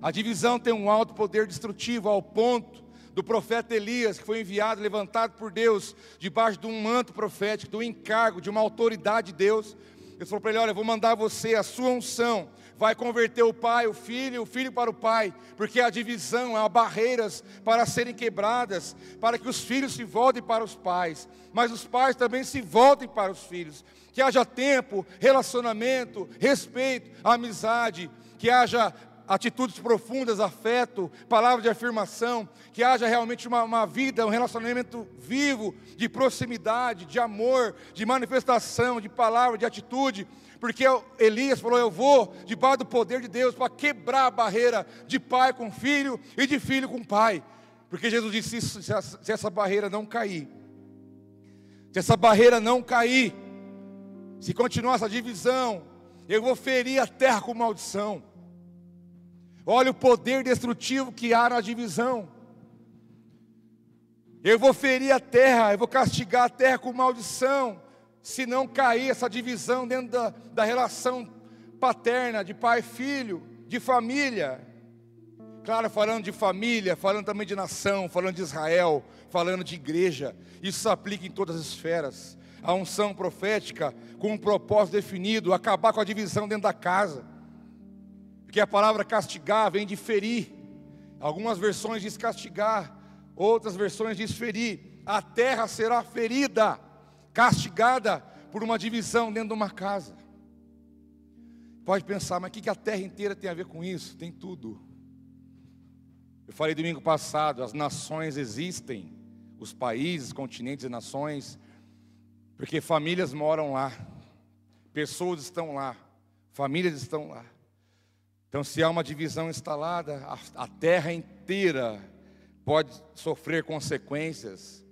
A divisão tem um alto poder destrutivo ao ponto do profeta Elias, que foi enviado, levantado por Deus, debaixo de um manto profético, do encargo, de uma autoridade de Deus. Ele falou para ele: Olha, eu vou mandar você, a sua unção, vai converter o pai, o filho, o filho para o pai, porque a divisão, há barreiras para serem quebradas, para que os filhos se voltem para os pais, mas os pais também se voltem para os filhos. Que haja tempo, relacionamento, respeito, amizade, que haja atitudes profundas, afeto, palavra de afirmação, que haja realmente uma, uma, vida, um relacionamento vivo, de proximidade, de amor, de manifestação, de palavra, de atitude, porque Elias falou: Eu vou debaixo do poder de Deus para quebrar a barreira de pai com filho e de filho com pai, porque Jesus disse: isso, se, se essa barreira não cair, se essa barreira não cair, se continuar essa divisão, eu vou ferir a terra com maldição. Olha o poder destrutivo que há na divisão. Eu vou ferir a terra, eu vou castigar a terra com maldição, se não cair essa divisão dentro da, da relação paterna, de pai e filho, de família. Claro, falando de família, falando também de nação, falando de Israel, falando de igreja, isso se aplica em todas as esferas. A unção profética com um propósito definido, acabar com a divisão dentro da casa. Porque a palavra castigar vem de ferir. Algumas versões diz castigar, outras versões diz ferir. A terra será ferida, castigada por uma divisão dentro de uma casa. Pode pensar, mas o que a terra inteira tem a ver com isso? Tem tudo. Eu falei domingo passado, as nações existem, os países, continentes e nações, porque famílias moram lá, pessoas estão lá, famílias estão lá. Então, se há uma divisão instalada, a, a terra inteira pode sofrer consequências.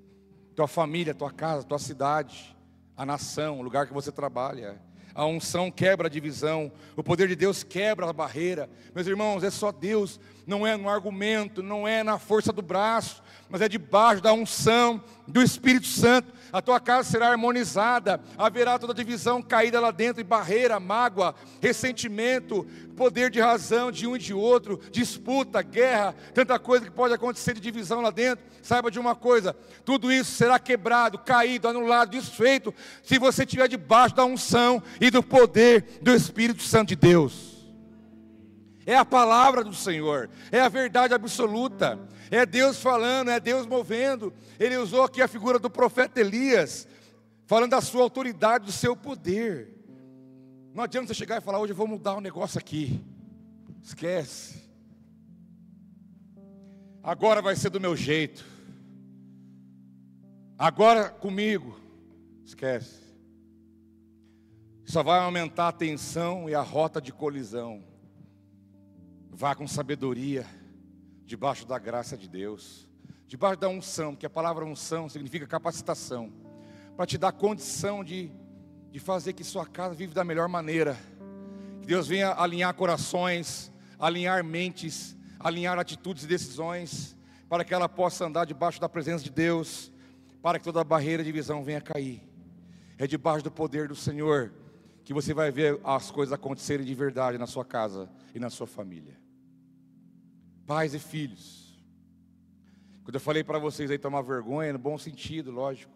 Tua família, tua casa, tua cidade, a nação, o lugar que você trabalha. A unção quebra a divisão, o poder de Deus quebra a barreira. Meus irmãos, é só Deus, não é no argumento, não é na força do braço, mas é debaixo da unção do Espírito Santo a tua casa será harmonizada, haverá toda divisão caída lá dentro, e barreira, mágoa, ressentimento, poder de razão de um e de outro, disputa, guerra, tanta coisa que pode acontecer de divisão lá dentro. Saiba de uma coisa: tudo isso será quebrado, caído, anulado, desfeito, se você estiver debaixo da unção e do poder do Espírito Santo de Deus. É a palavra do Senhor, é a verdade absoluta, é Deus falando, é Deus movendo. Ele usou aqui a figura do profeta Elias, falando da sua autoridade, do seu poder. Não adianta você chegar e falar, hoje eu vou mudar um negócio aqui. Esquece. Agora vai ser do meu jeito. Agora comigo. Esquece. Só vai aumentar a tensão e a rota de colisão. Vá com sabedoria, debaixo da graça de Deus, debaixo da unção, que a palavra unção significa capacitação, para te dar condição de, de fazer que sua casa vive da melhor maneira. Que Deus venha alinhar corações, alinhar mentes, alinhar atitudes e decisões, para que ela possa andar debaixo da presença de Deus, para que toda barreira de visão venha cair. É debaixo do poder do Senhor que você vai ver as coisas acontecerem de verdade na sua casa e na sua família pais e filhos. Quando eu falei para vocês aí tomar vergonha, no bom sentido, lógico.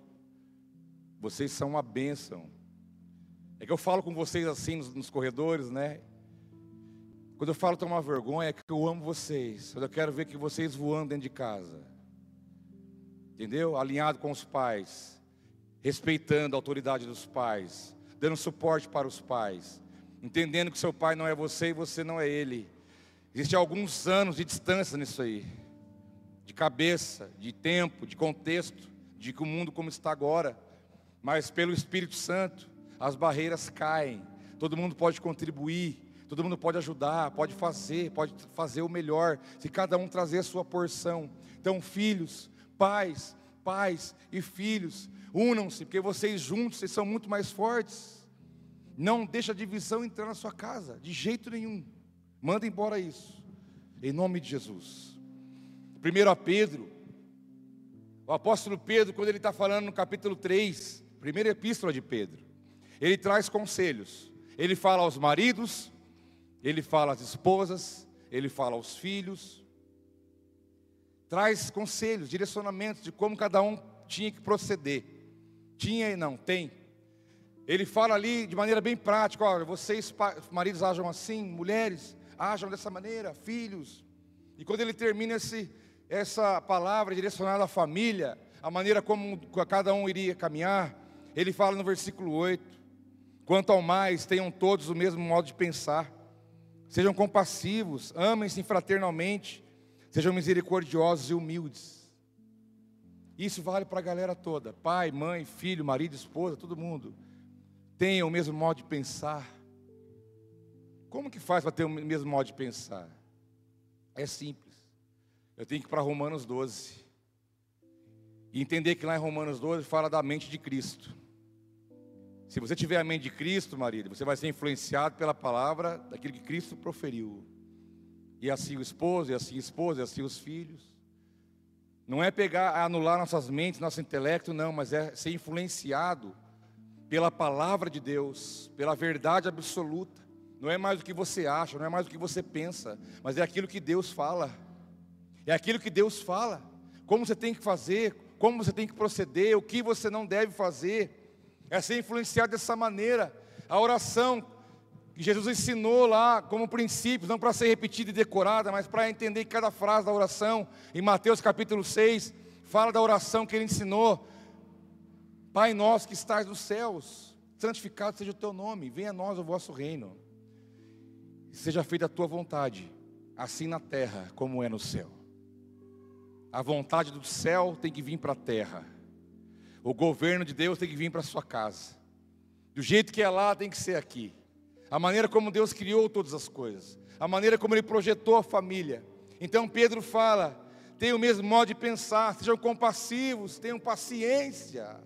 Vocês são uma bênção. É que eu falo com vocês assim nos, nos corredores, né? Quando eu falo tomar vergonha, é que eu amo vocês. Eu quero ver que vocês voando dentro de casa. Entendeu? Alinhado com os pais. Respeitando a autoridade dos pais. Dando suporte para os pais. Entendendo que seu pai não é você e você não é ele. Existem alguns anos de distância nisso aí, de cabeça, de tempo, de contexto, de que o mundo como está agora, mas pelo Espírito Santo as barreiras caem, todo mundo pode contribuir, Todo mundo pode ajudar, pode fazer, pode fazer o melhor, se cada um trazer a sua porção. Então, filhos, pais, pais e filhos, unam-se, porque vocês juntos, vocês são muito mais fortes. Não deixa a divisão entrar na sua casa, de jeito nenhum. Manda embora isso, em nome de Jesus. Primeiro a Pedro, o apóstolo Pedro, quando ele está falando no capítulo 3, primeira epístola de Pedro, ele traz conselhos. Ele fala aos maridos, ele fala às esposas, ele fala aos filhos, traz conselhos, direcionamentos de como cada um tinha que proceder. Tinha e não, tem. Ele fala ali de maneira bem prática: olha, vocês, maridos, ajam assim, mulheres, ajam dessa maneira, filhos. E quando ele termina esse, essa palavra direcionada à família, a maneira como cada um iria caminhar, ele fala no versículo 8: quanto ao mais, tenham todos o mesmo modo de pensar Sejam compassivos, amem-se fraternalmente, sejam misericordiosos e humildes. Isso vale para a galera toda: pai, mãe, filho, marido, esposa, todo mundo. Tenham o mesmo modo de pensar. Como que faz para ter o mesmo modo de pensar? É simples. Eu tenho que ir para Romanos 12. E entender que lá em Romanos 12 fala da mente de Cristo. Se você tiver a mente de Cristo, marido, você vai ser influenciado pela palavra daquilo que Cristo proferiu. E assim o esposo, e assim a esposa, e assim os filhos. Não é pegar, anular nossas mentes, nosso intelecto, não, mas é ser influenciado pela palavra de Deus, pela verdade absoluta. Não é mais o que você acha, não é mais o que você pensa, mas é aquilo que Deus fala. É aquilo que Deus fala. Como você tem que fazer, como você tem que proceder, o que você não deve fazer é ser influenciado dessa maneira. A oração que Jesus ensinou lá como princípio, não para ser repetida e decorada, mas para entender cada frase da oração. Em Mateus capítulo 6, fala da oração que ele ensinou. Pai nosso que estás nos céus, santificado seja o teu nome, venha a nós o vosso reino. Seja feita a tua vontade, assim na terra como é no céu. A vontade do céu tem que vir para a terra. O governo de Deus tem que vir para a sua casa. Do jeito que é lá, tem que ser aqui. A maneira como Deus criou todas as coisas. A maneira como Ele projetou a família. Então Pedro fala: tenham o mesmo modo de pensar, sejam compassivos, tenham paciência.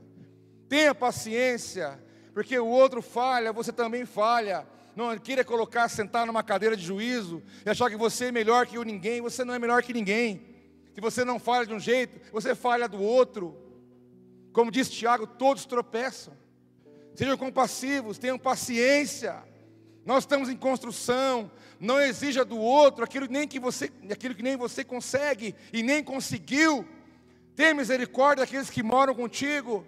Tenha paciência, porque o outro falha, você também falha. Não queira colocar, sentar numa cadeira de juízo e achar que você é melhor que o ninguém. Você não é melhor que ninguém. Se você não falha de um jeito, você falha do outro. Como diz Tiago, todos tropeçam. Sejam compassivos, tenham paciência. Nós estamos em construção. Não exija do outro aquilo, nem que você, aquilo que nem você consegue e nem conseguiu. Tenha misericórdia daqueles que moram contigo.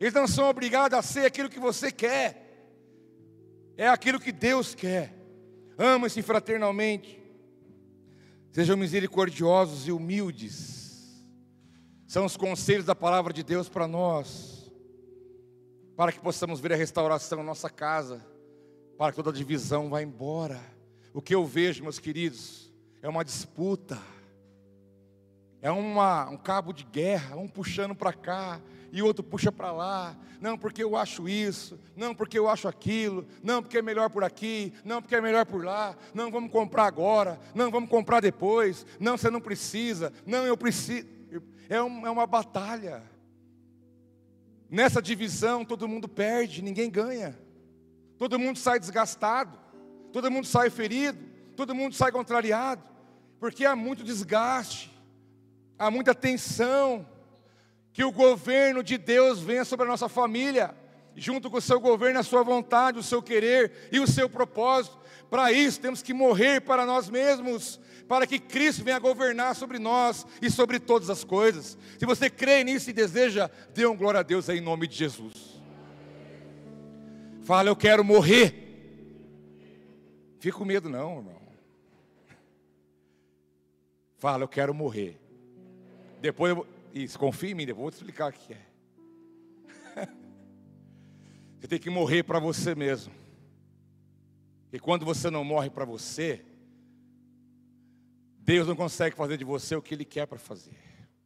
Eles não são obrigados a ser aquilo que você quer. É aquilo que Deus quer. Ama-se fraternalmente. Sejam misericordiosos e humildes são os conselhos da palavra de Deus para nós, para que possamos ver a restauração na nossa casa, para que toda divisão vá embora. O que eu vejo, meus queridos, é uma disputa, é uma, um cabo de guerra, um puxando para cá e outro puxa para lá. Não, porque eu acho isso, não, porque eu acho aquilo, não, porque é melhor por aqui, não, porque é melhor por lá, não, vamos comprar agora, não, vamos comprar depois, não, você não precisa, não, eu preciso. É, um, é uma batalha. Nessa divisão, todo mundo perde, ninguém ganha. Todo mundo sai desgastado, todo mundo sai ferido, todo mundo sai contrariado, porque há muito desgaste, há muita tensão. Que o governo de Deus venha sobre a nossa família, junto com o seu governo, a sua vontade, o seu querer e o seu propósito. Para isso, temos que morrer para nós mesmos, para que Cristo venha governar sobre nós e sobre todas as coisas. Se você crê nisso e deseja, dê um glória a Deus aí em nome de Jesus. Fala, eu quero morrer. Fica com medo, não, irmão. Fala, eu quero morrer. Depois eu. Isso, confia em mim, depois eu vou te explicar o que é. Você tem que morrer para você mesmo. E quando você não morre para você, Deus não consegue fazer de você o que Ele quer para fazer.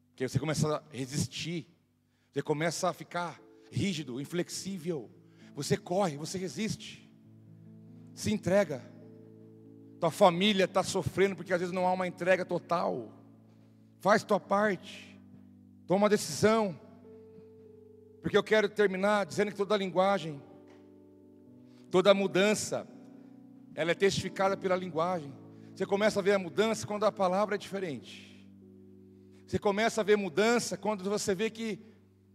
Porque você começa a resistir, você começa a ficar rígido, inflexível. Você corre, você resiste, se entrega. tua família está sofrendo porque às vezes não há uma entrega total. Faz tua parte, toma uma decisão, porque eu quero terminar dizendo que toda linguagem, toda mudança, ela é testificada pela linguagem. Você começa a ver a mudança quando a palavra é diferente. Você começa a ver mudança quando você vê que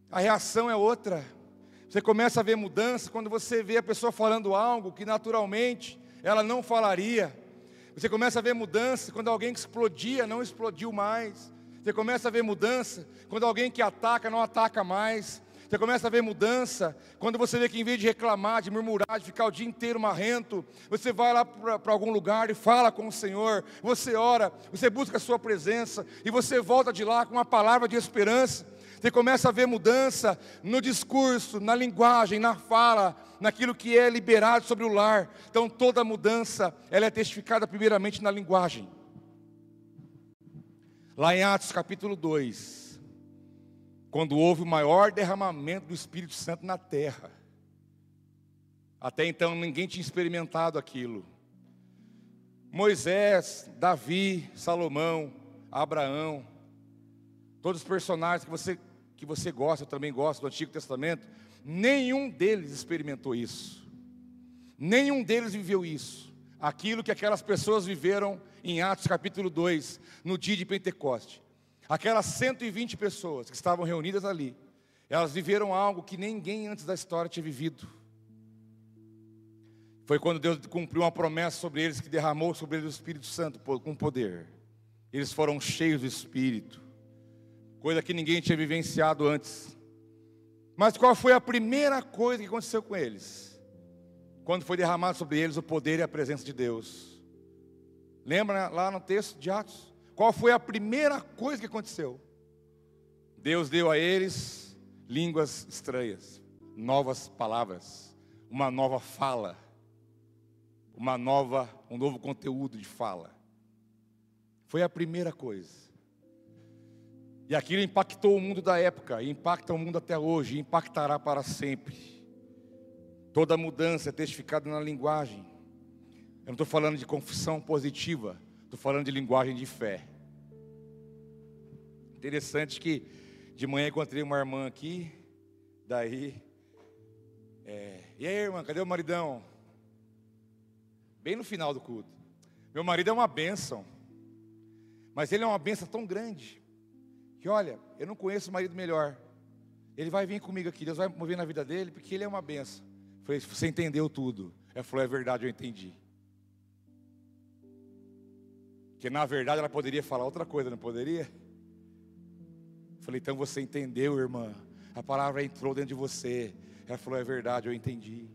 a reação é outra. Você começa a ver mudança quando você vê a pessoa falando algo que naturalmente ela não falaria. Você começa a ver mudança quando alguém que explodia não explodiu mais. Você começa a ver mudança quando alguém que ataca não ataca mais. Você começa a ver mudança quando você vê que em vez de reclamar, de murmurar, de ficar o dia inteiro marrento, você vai lá para algum lugar e fala com o Senhor, você ora, você busca a sua presença e você volta de lá com uma palavra de esperança. Você começa a ver mudança no discurso, na linguagem, na fala, naquilo que é liberado sobre o lar. Então toda mudança, ela é testificada primeiramente na linguagem. Lá em Atos capítulo 2, quando houve o maior derramamento do Espírito Santo na terra. Até então ninguém tinha experimentado aquilo. Moisés, Davi, Salomão, Abraão, todos os personagens que você, que você gosta, eu também gosto do Antigo Testamento, nenhum deles experimentou isso. Nenhum deles viveu isso. Aquilo que aquelas pessoas viveram em Atos capítulo 2, no dia de Pentecoste. Aquelas 120 pessoas que estavam reunidas ali, elas viveram algo que ninguém antes da história tinha vivido. Foi quando Deus cumpriu uma promessa sobre eles que derramou sobre eles o Espírito Santo com poder. Eles foram cheios do Espírito, coisa que ninguém tinha vivenciado antes. Mas qual foi a primeira coisa que aconteceu com eles? Quando foi derramado sobre eles o poder e a presença de Deus. Lembra lá no texto de Atos? Qual foi a primeira coisa que aconteceu? Deus deu a eles línguas estranhas, novas palavras, uma nova fala, uma nova, um novo conteúdo de fala. Foi a primeira coisa. E aquilo impactou o mundo da época, impacta o mundo até hoje, impactará para sempre. Toda mudança é testificada na linguagem. Eu não estou falando de confissão positiva, estou falando de linguagem de fé. Interessante que de manhã encontrei uma irmã aqui, daí. É, e aí, irmã, cadê o maridão? Bem no final do culto. Meu marido é uma bênção, mas ele é uma bênção tão grande, que olha, eu não conheço o marido melhor. Ele vai vir comigo aqui, Deus vai mover na vida dele, porque ele é uma bênção. falei, você entendeu tudo. Ela falou, é verdade, eu entendi. Porque na verdade ela poderia falar outra coisa, não poderia? Falei, então você entendeu, irmã. A palavra entrou dentro de você. Ela falou, é verdade, eu entendi.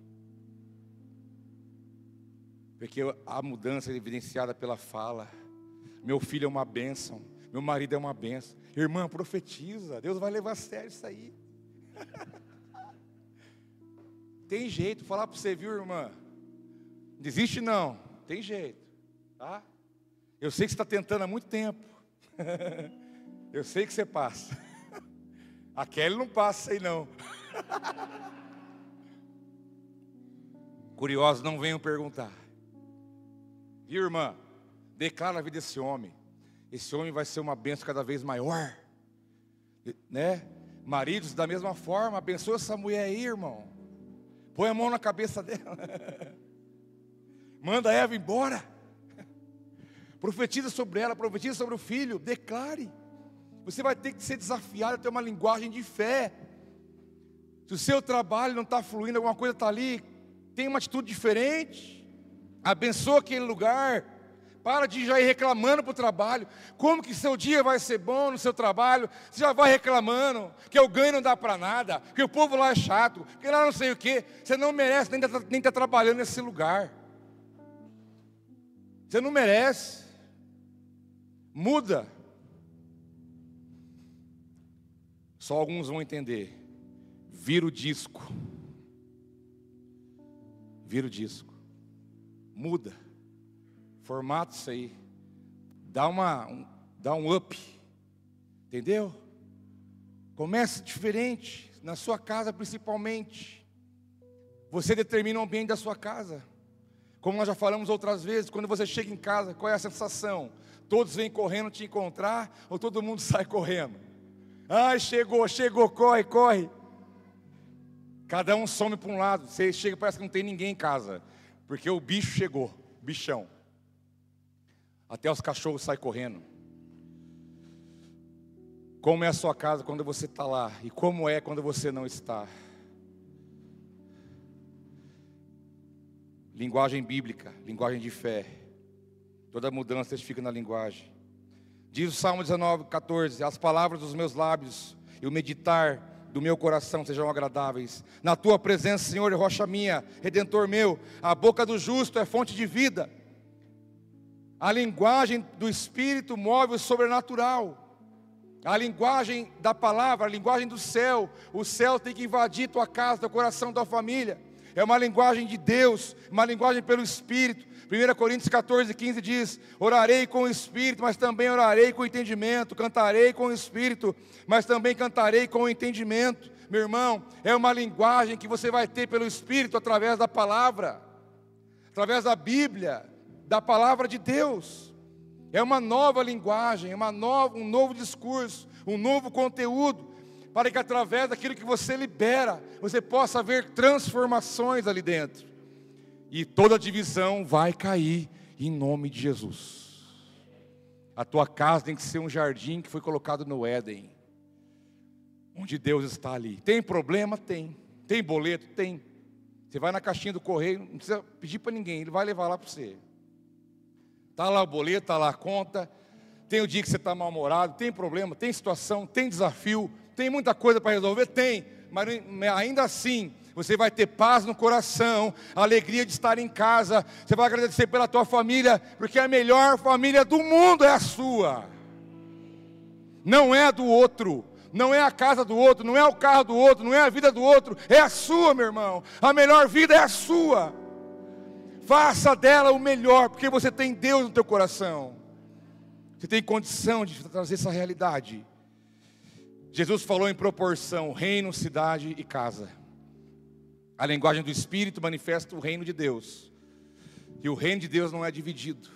Porque a mudança é evidenciada pela fala. Meu filho é uma bênção. Meu marido é uma bênção. Irmã, profetiza. Deus vai levar a sério isso aí. Tem jeito, falar para você, viu, irmã? Desiste não, tem jeito, tá? Eu sei que você está tentando há muito tempo. Eu sei que você passa. A Kelly não passa aí não. Curiosos não venham perguntar. Viu, irmã? Declara a vida desse homem. Esse homem vai ser uma bênção cada vez maior. Né? Maridos, da mesma forma, abençoa essa mulher aí, irmão. Põe a mão na cabeça dela. Manda a Eva embora. Profetiza sobre ela, profetiza sobre o filho. Declare. Você vai ter que ser desafiado a ter uma linguagem de fé. Se o seu trabalho não está fluindo, alguma coisa está ali, tem uma atitude diferente. Abençoa aquele lugar. Para de já ir reclamando para o trabalho. Como que seu dia vai ser bom no seu trabalho? Você já vai reclamando que o ganho não dá para nada, que o povo lá é chato, que lá não sei o que. Você não merece nem estar tá, tá trabalhando nesse lugar. Você não merece. Muda. Só alguns vão entender. Vira o disco. Vira o disco. Muda. Formata isso aí. Dá, uma, um, dá um up. Entendeu? Comece diferente. Na sua casa principalmente. Você determina o ambiente da sua casa. Como nós já falamos outras vezes, quando você chega em casa, qual é a sensação? Todos vêm correndo te encontrar ou todo mundo sai correndo? Ai, chegou, chegou, corre, corre. Cada um some para um lado. Você chega, parece que não tem ninguém em casa. Porque o bicho chegou, bichão. Até os cachorros saem correndo. Como é a sua casa quando você está lá? E como é quando você não está? Linguagem bíblica, linguagem de fé. Toda mudança fica na linguagem. Diz o Salmo 19, 14: As palavras dos meus lábios e o meditar do meu coração sejam agradáveis. Na tua presença, Senhor, rocha minha, redentor meu, a boca do justo é fonte de vida. A linguagem do Espírito move o sobrenatural. A linguagem da palavra, a linguagem do céu. O céu tem que invadir tua casa, teu coração, tua família. É uma linguagem de Deus, uma linguagem pelo Espírito. 1 Coríntios 14, 15 diz: Orarei com o espírito, mas também orarei com o entendimento. Cantarei com o espírito, mas também cantarei com o entendimento. Meu irmão, é uma linguagem que você vai ter pelo espírito através da palavra, através da Bíblia, da palavra de Deus. É uma nova linguagem, uma nova, um novo discurso, um novo conteúdo, para que através daquilo que você libera, você possa ver transformações ali dentro e toda divisão vai cair em nome de Jesus. A tua casa tem que ser um jardim que foi colocado no Éden, onde Deus está ali. Tem problema? Tem. Tem boleto? Tem. Você vai na caixinha do correio, não precisa pedir para ninguém, ele vai levar lá para você. Está lá o boleto, está lá a conta. Tem o dia que você está mal-humorado, tem problema, tem situação, tem desafio, tem muita coisa para resolver? Tem, mas ainda assim, você vai ter paz no coração, alegria de estar em casa, você vai agradecer pela tua família, porque a melhor família do mundo é a sua, não é a do outro, não é a casa do outro, não é o carro do outro, não é a vida do outro, é a sua, meu irmão, a melhor vida é a sua, faça dela o melhor, porque você tem Deus no teu coração, você tem condição de trazer essa realidade. Jesus falou em proporção: reino, cidade e casa. A linguagem do Espírito manifesta o reino de Deus. E o reino de Deus não é dividido.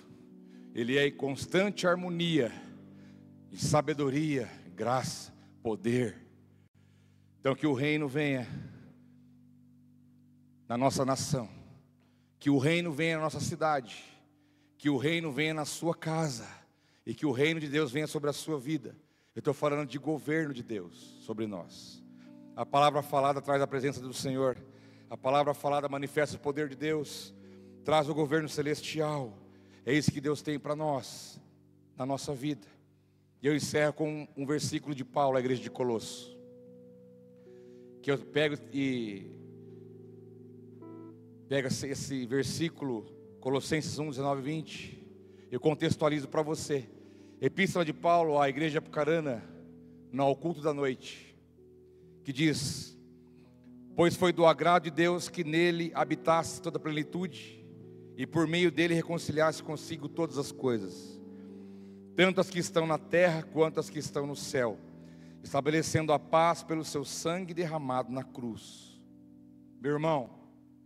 Ele é em constante harmonia, em sabedoria, graça, poder. Então que o reino venha na nossa nação. Que o reino venha na nossa cidade. Que o reino venha na sua casa. E que o reino de Deus venha sobre a sua vida. Eu estou falando de governo de Deus sobre nós. A palavra falada traz a presença do Senhor. A palavra falada manifesta o poder de Deus, traz o governo celestial. É isso que Deus tem para nós, na nossa vida. E eu encerro com um versículo de Paulo à igreja de Colosso. Que eu pego e pego esse versículo, Colossenses 1, 19 e 20. Eu contextualizo para você. Epístola de Paulo à igreja Apucarana, no culto da noite, que diz: Pois foi do agrado de Deus que nele habitasse toda a plenitude, e por meio dele reconciliasse consigo todas as coisas, tanto as que estão na terra quanto as que estão no céu, estabelecendo a paz pelo seu sangue derramado na cruz. Meu irmão,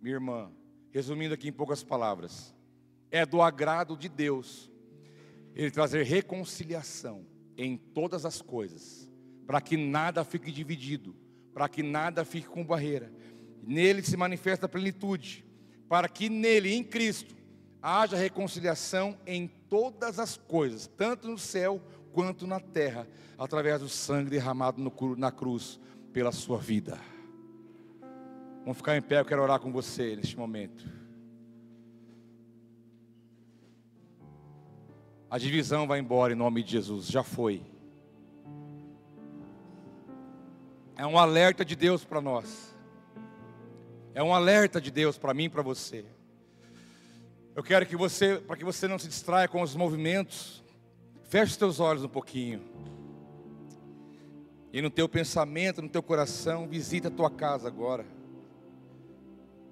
minha irmã, resumindo aqui em poucas palavras, é do agrado de Deus ele trazer reconciliação em todas as coisas, para que nada fique dividido para que nada fique com barreira. Nele se manifesta a plenitude, para que nele, em Cristo, haja reconciliação em todas as coisas, tanto no céu quanto na terra, através do sangue derramado na cruz pela sua vida. Vamos ficar em pé, eu quero orar com você neste momento. A divisão vai embora em nome de Jesus, já foi. É um alerta de Deus para nós. É um alerta de Deus para mim e para você. Eu quero que você, para que você não se distraia com os movimentos, feche os teus olhos um pouquinho. E no teu pensamento, no teu coração, visita a tua casa agora.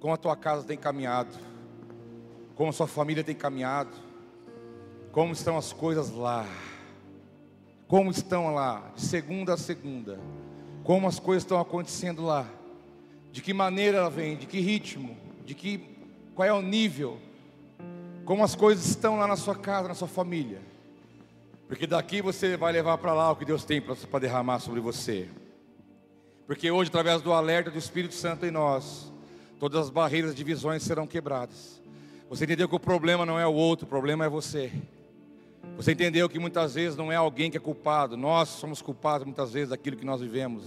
Como a tua casa tem caminhado. Como a sua família tem caminhado. Como estão as coisas lá. Como estão lá, de segunda a segunda como as coisas estão acontecendo lá, de que maneira ela vem, de que ritmo, de que qual é o nível, como as coisas estão lá na sua casa, na sua família. Porque daqui você vai levar para lá o que Deus tem para derramar sobre você. Porque hoje, através do alerta do Espírito Santo em nós, todas as barreiras de visões serão quebradas. Você entendeu que o problema não é o outro, o problema é você. Você entendeu que muitas vezes não é alguém que é culpado, nós somos culpados muitas vezes daquilo que nós vivemos.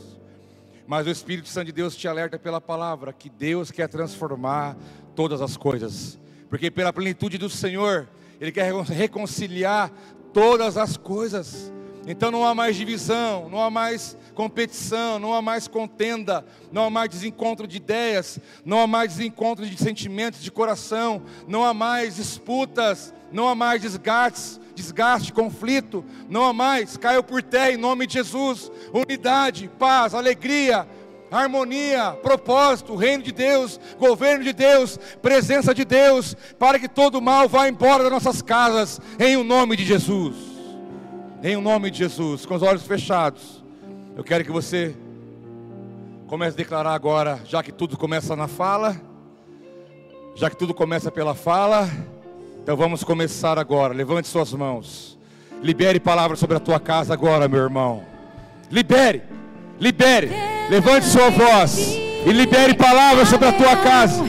Mas o Espírito Santo de Deus te alerta pela palavra que Deus quer transformar todas as coisas. Porque pela plenitude do Senhor, Ele quer reconciliar todas as coisas. Então não há mais divisão, não há mais competição, não há mais contenda, não há mais desencontro de ideias, não há mais desencontro de sentimentos de coração, não há mais disputas, não há mais desgastes, desgaste, conflito, não há mais, caiu por terra em nome de Jesus, unidade, paz, alegria, harmonia, propósito, reino de Deus, governo de Deus, presença de Deus, para que todo mal vá embora das nossas casas, em o nome de Jesus. Em o nome de Jesus, com os olhos fechados, eu quero que você comece a declarar agora, já que tudo começa na fala, já que tudo começa pela fala, então vamos começar agora. Levante suas mãos. Libere palavras sobre a tua casa agora, meu irmão. Libere, libere. Levante sua voz e libere palavras sobre a tua casa.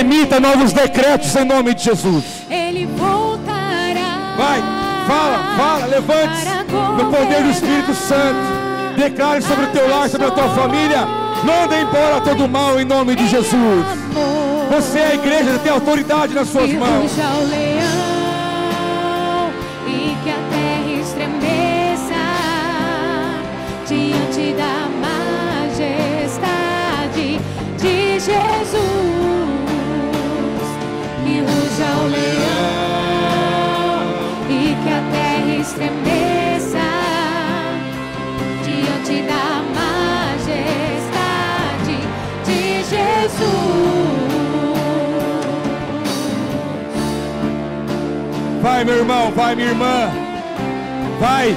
Emita novos decretos em nome de Jesus. Ele voltará. Vai, fala, fala, levante no poder do Espírito Santo. Declare sobre o teu lar, sobre a tua família. Manda embora todo o mal em nome de Jesus. Você é a igreja, tem autoridade nas suas mãos. ruja o leão e que a terra estremeça diante da majestade de Jesus. E ruja o leão estremeça diante da majestade de Jesus. Vai, meu irmão, vai, minha irmã. Vai,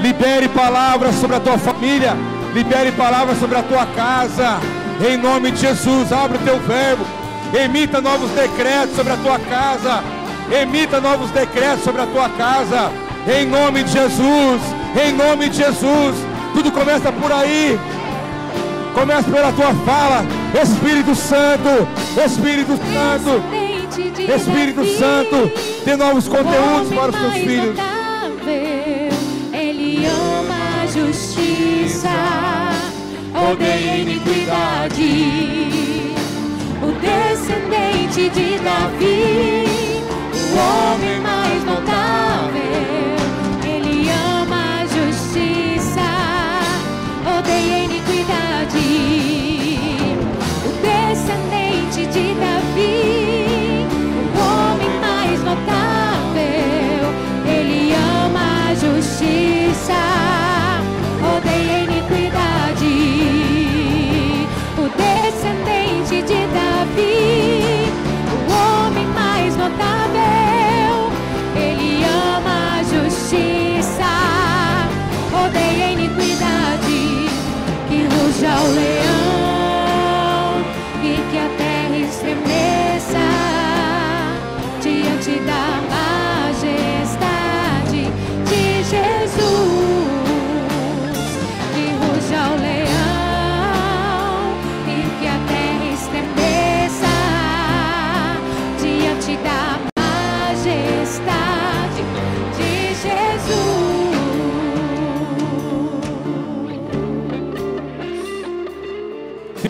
libere palavras sobre a tua família. Libere palavras sobre a tua casa. Em nome de Jesus, abre o teu verbo. Emita novos decretos sobre a tua casa. Emita novos decretos sobre a tua casa. Em nome de Jesus. Em nome de Jesus. Tudo começa por aí. Começa pela tua fala. Espírito Santo. Espírito Santo. Espírito Santo. Dê novos conteúdos para os teus filhos. Ele ama a justiça, odeia a iniquidade. O descendente de Davi, o homem mais notável,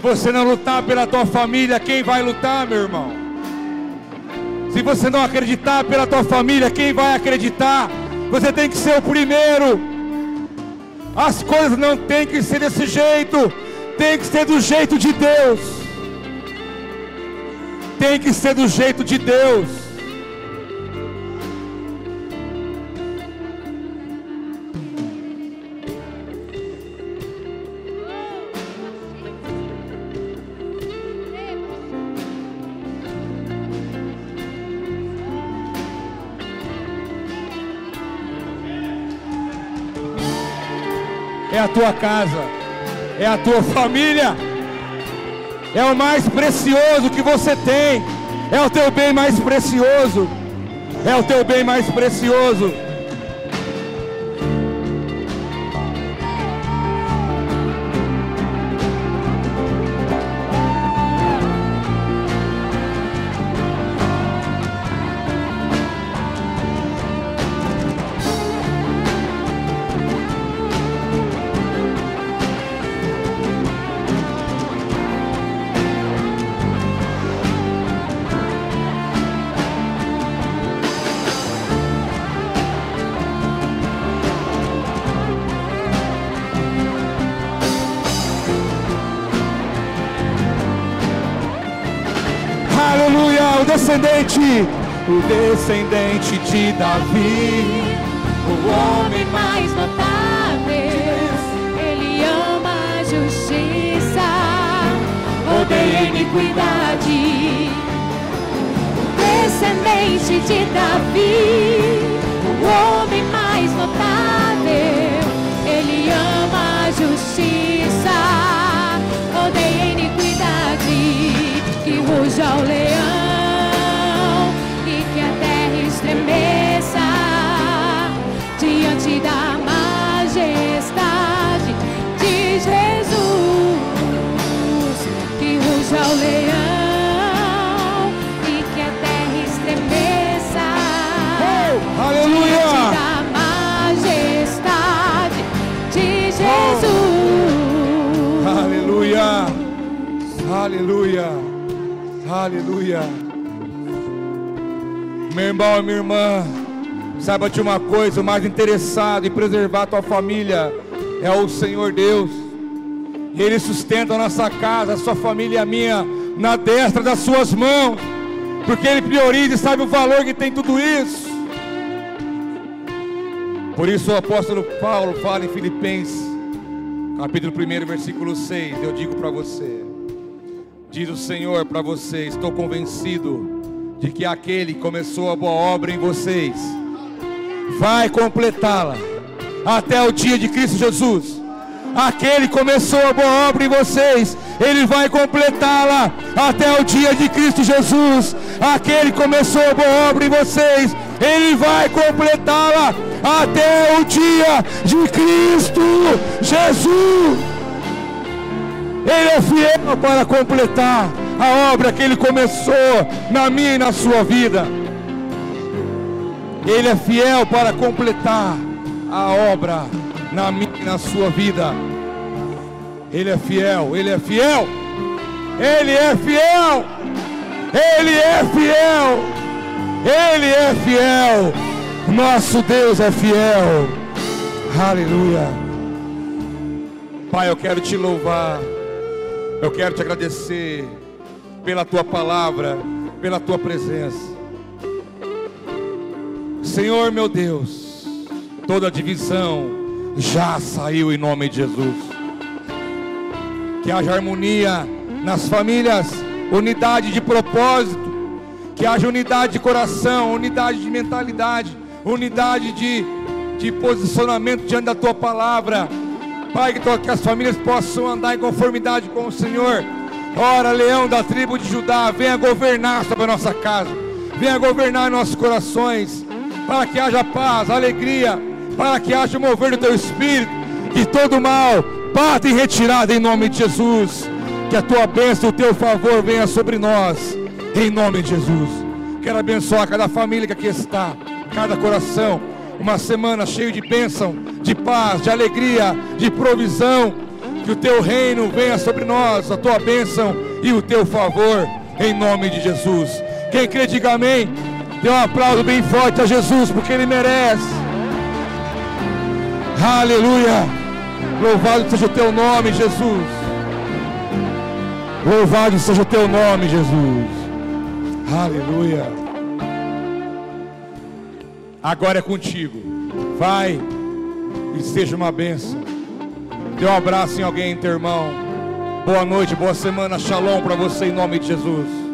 você não lutar pela tua família, quem vai lutar, meu irmão? Se você não acreditar pela tua família, quem vai acreditar? Você tem que ser o primeiro. As coisas não tem que ser desse jeito, tem que ser do jeito de Deus. Tem que ser do jeito de Deus. Tua casa, é a tua família, é o mais precioso que você tem, é o teu bem mais precioso. é o teu bem mais precioso. O descendente, o descendente de Davi, o homem mais notável. Ele ama a justiça, odeia a iniquidade. O descendente de Davi, o homem mais notável. Ele ama a justiça, odeia a iniquidade. Que ruja o leão leão e que a terra estremeça diante aleluia, da majestade de Jesus. aleluia, aleluia, aleluia. Meu irmão e minha irmã, saiba de uma coisa: o mais interessado em preservar a tua família é o Senhor Deus. Ele sustenta a nossa casa, a sua família e a minha, na destra das suas mãos, porque Ele prioriza e sabe o valor que tem tudo isso. Por isso o apóstolo Paulo fala em Filipenses, capítulo 1, versículo 6. Eu digo para você: Diz o Senhor para você: Estou convencido de que aquele que começou a boa obra em vocês vai completá-la até o dia de Cristo Jesus. Aquele que começou a boa obra em vocês, ele vai completá-la até o dia de Cristo Jesus. Aquele que começou a boa obra em vocês, ele vai completá-la até o dia de Cristo Jesus. Ele é fiel para completar a obra que ele começou na minha e na sua vida. Ele é fiel para completar a obra na minha na sua vida. Ele é fiel, ele é fiel. Ele é fiel. Ele é fiel. Ele é fiel. Nosso Deus é fiel. Aleluia. Pai, eu quero te louvar. Eu quero te agradecer pela tua palavra, pela tua presença. Senhor meu Deus, toda divisão já saiu em nome de Jesus. Que haja harmonia nas famílias, unidade de propósito, que haja unidade de coração, unidade de mentalidade, unidade de, de posicionamento diante da tua palavra. Pai, que, as famílias possam andar em conformidade com o Senhor. Ora, leão da tribo de Judá, venha governar sobre a nossa casa, venha governar nossos corações, para que haja paz, alegria, para que haja mover do teu espírito, que todo mal bata em retirada em nome de Jesus. Que a tua bênção, o teu favor venha sobre nós, em nome de Jesus. Quero abençoar cada família que aqui está, cada coração. Uma semana cheia de bênção, de paz, de alegria, de provisão. Que o teu reino venha sobre nós, a tua bênção e o teu favor, em nome de Jesus. Quem crê, diga amém. Dê um aplauso bem forte a Jesus, porque Ele merece. Aleluia. Louvado seja o teu nome, Jesus. Louvado seja o teu nome, Jesus. Aleluia. Agora é contigo. Vai e seja uma bênção. Dê um abraço em alguém, teu irmão. Boa noite, boa semana. Shalom para você em nome de Jesus.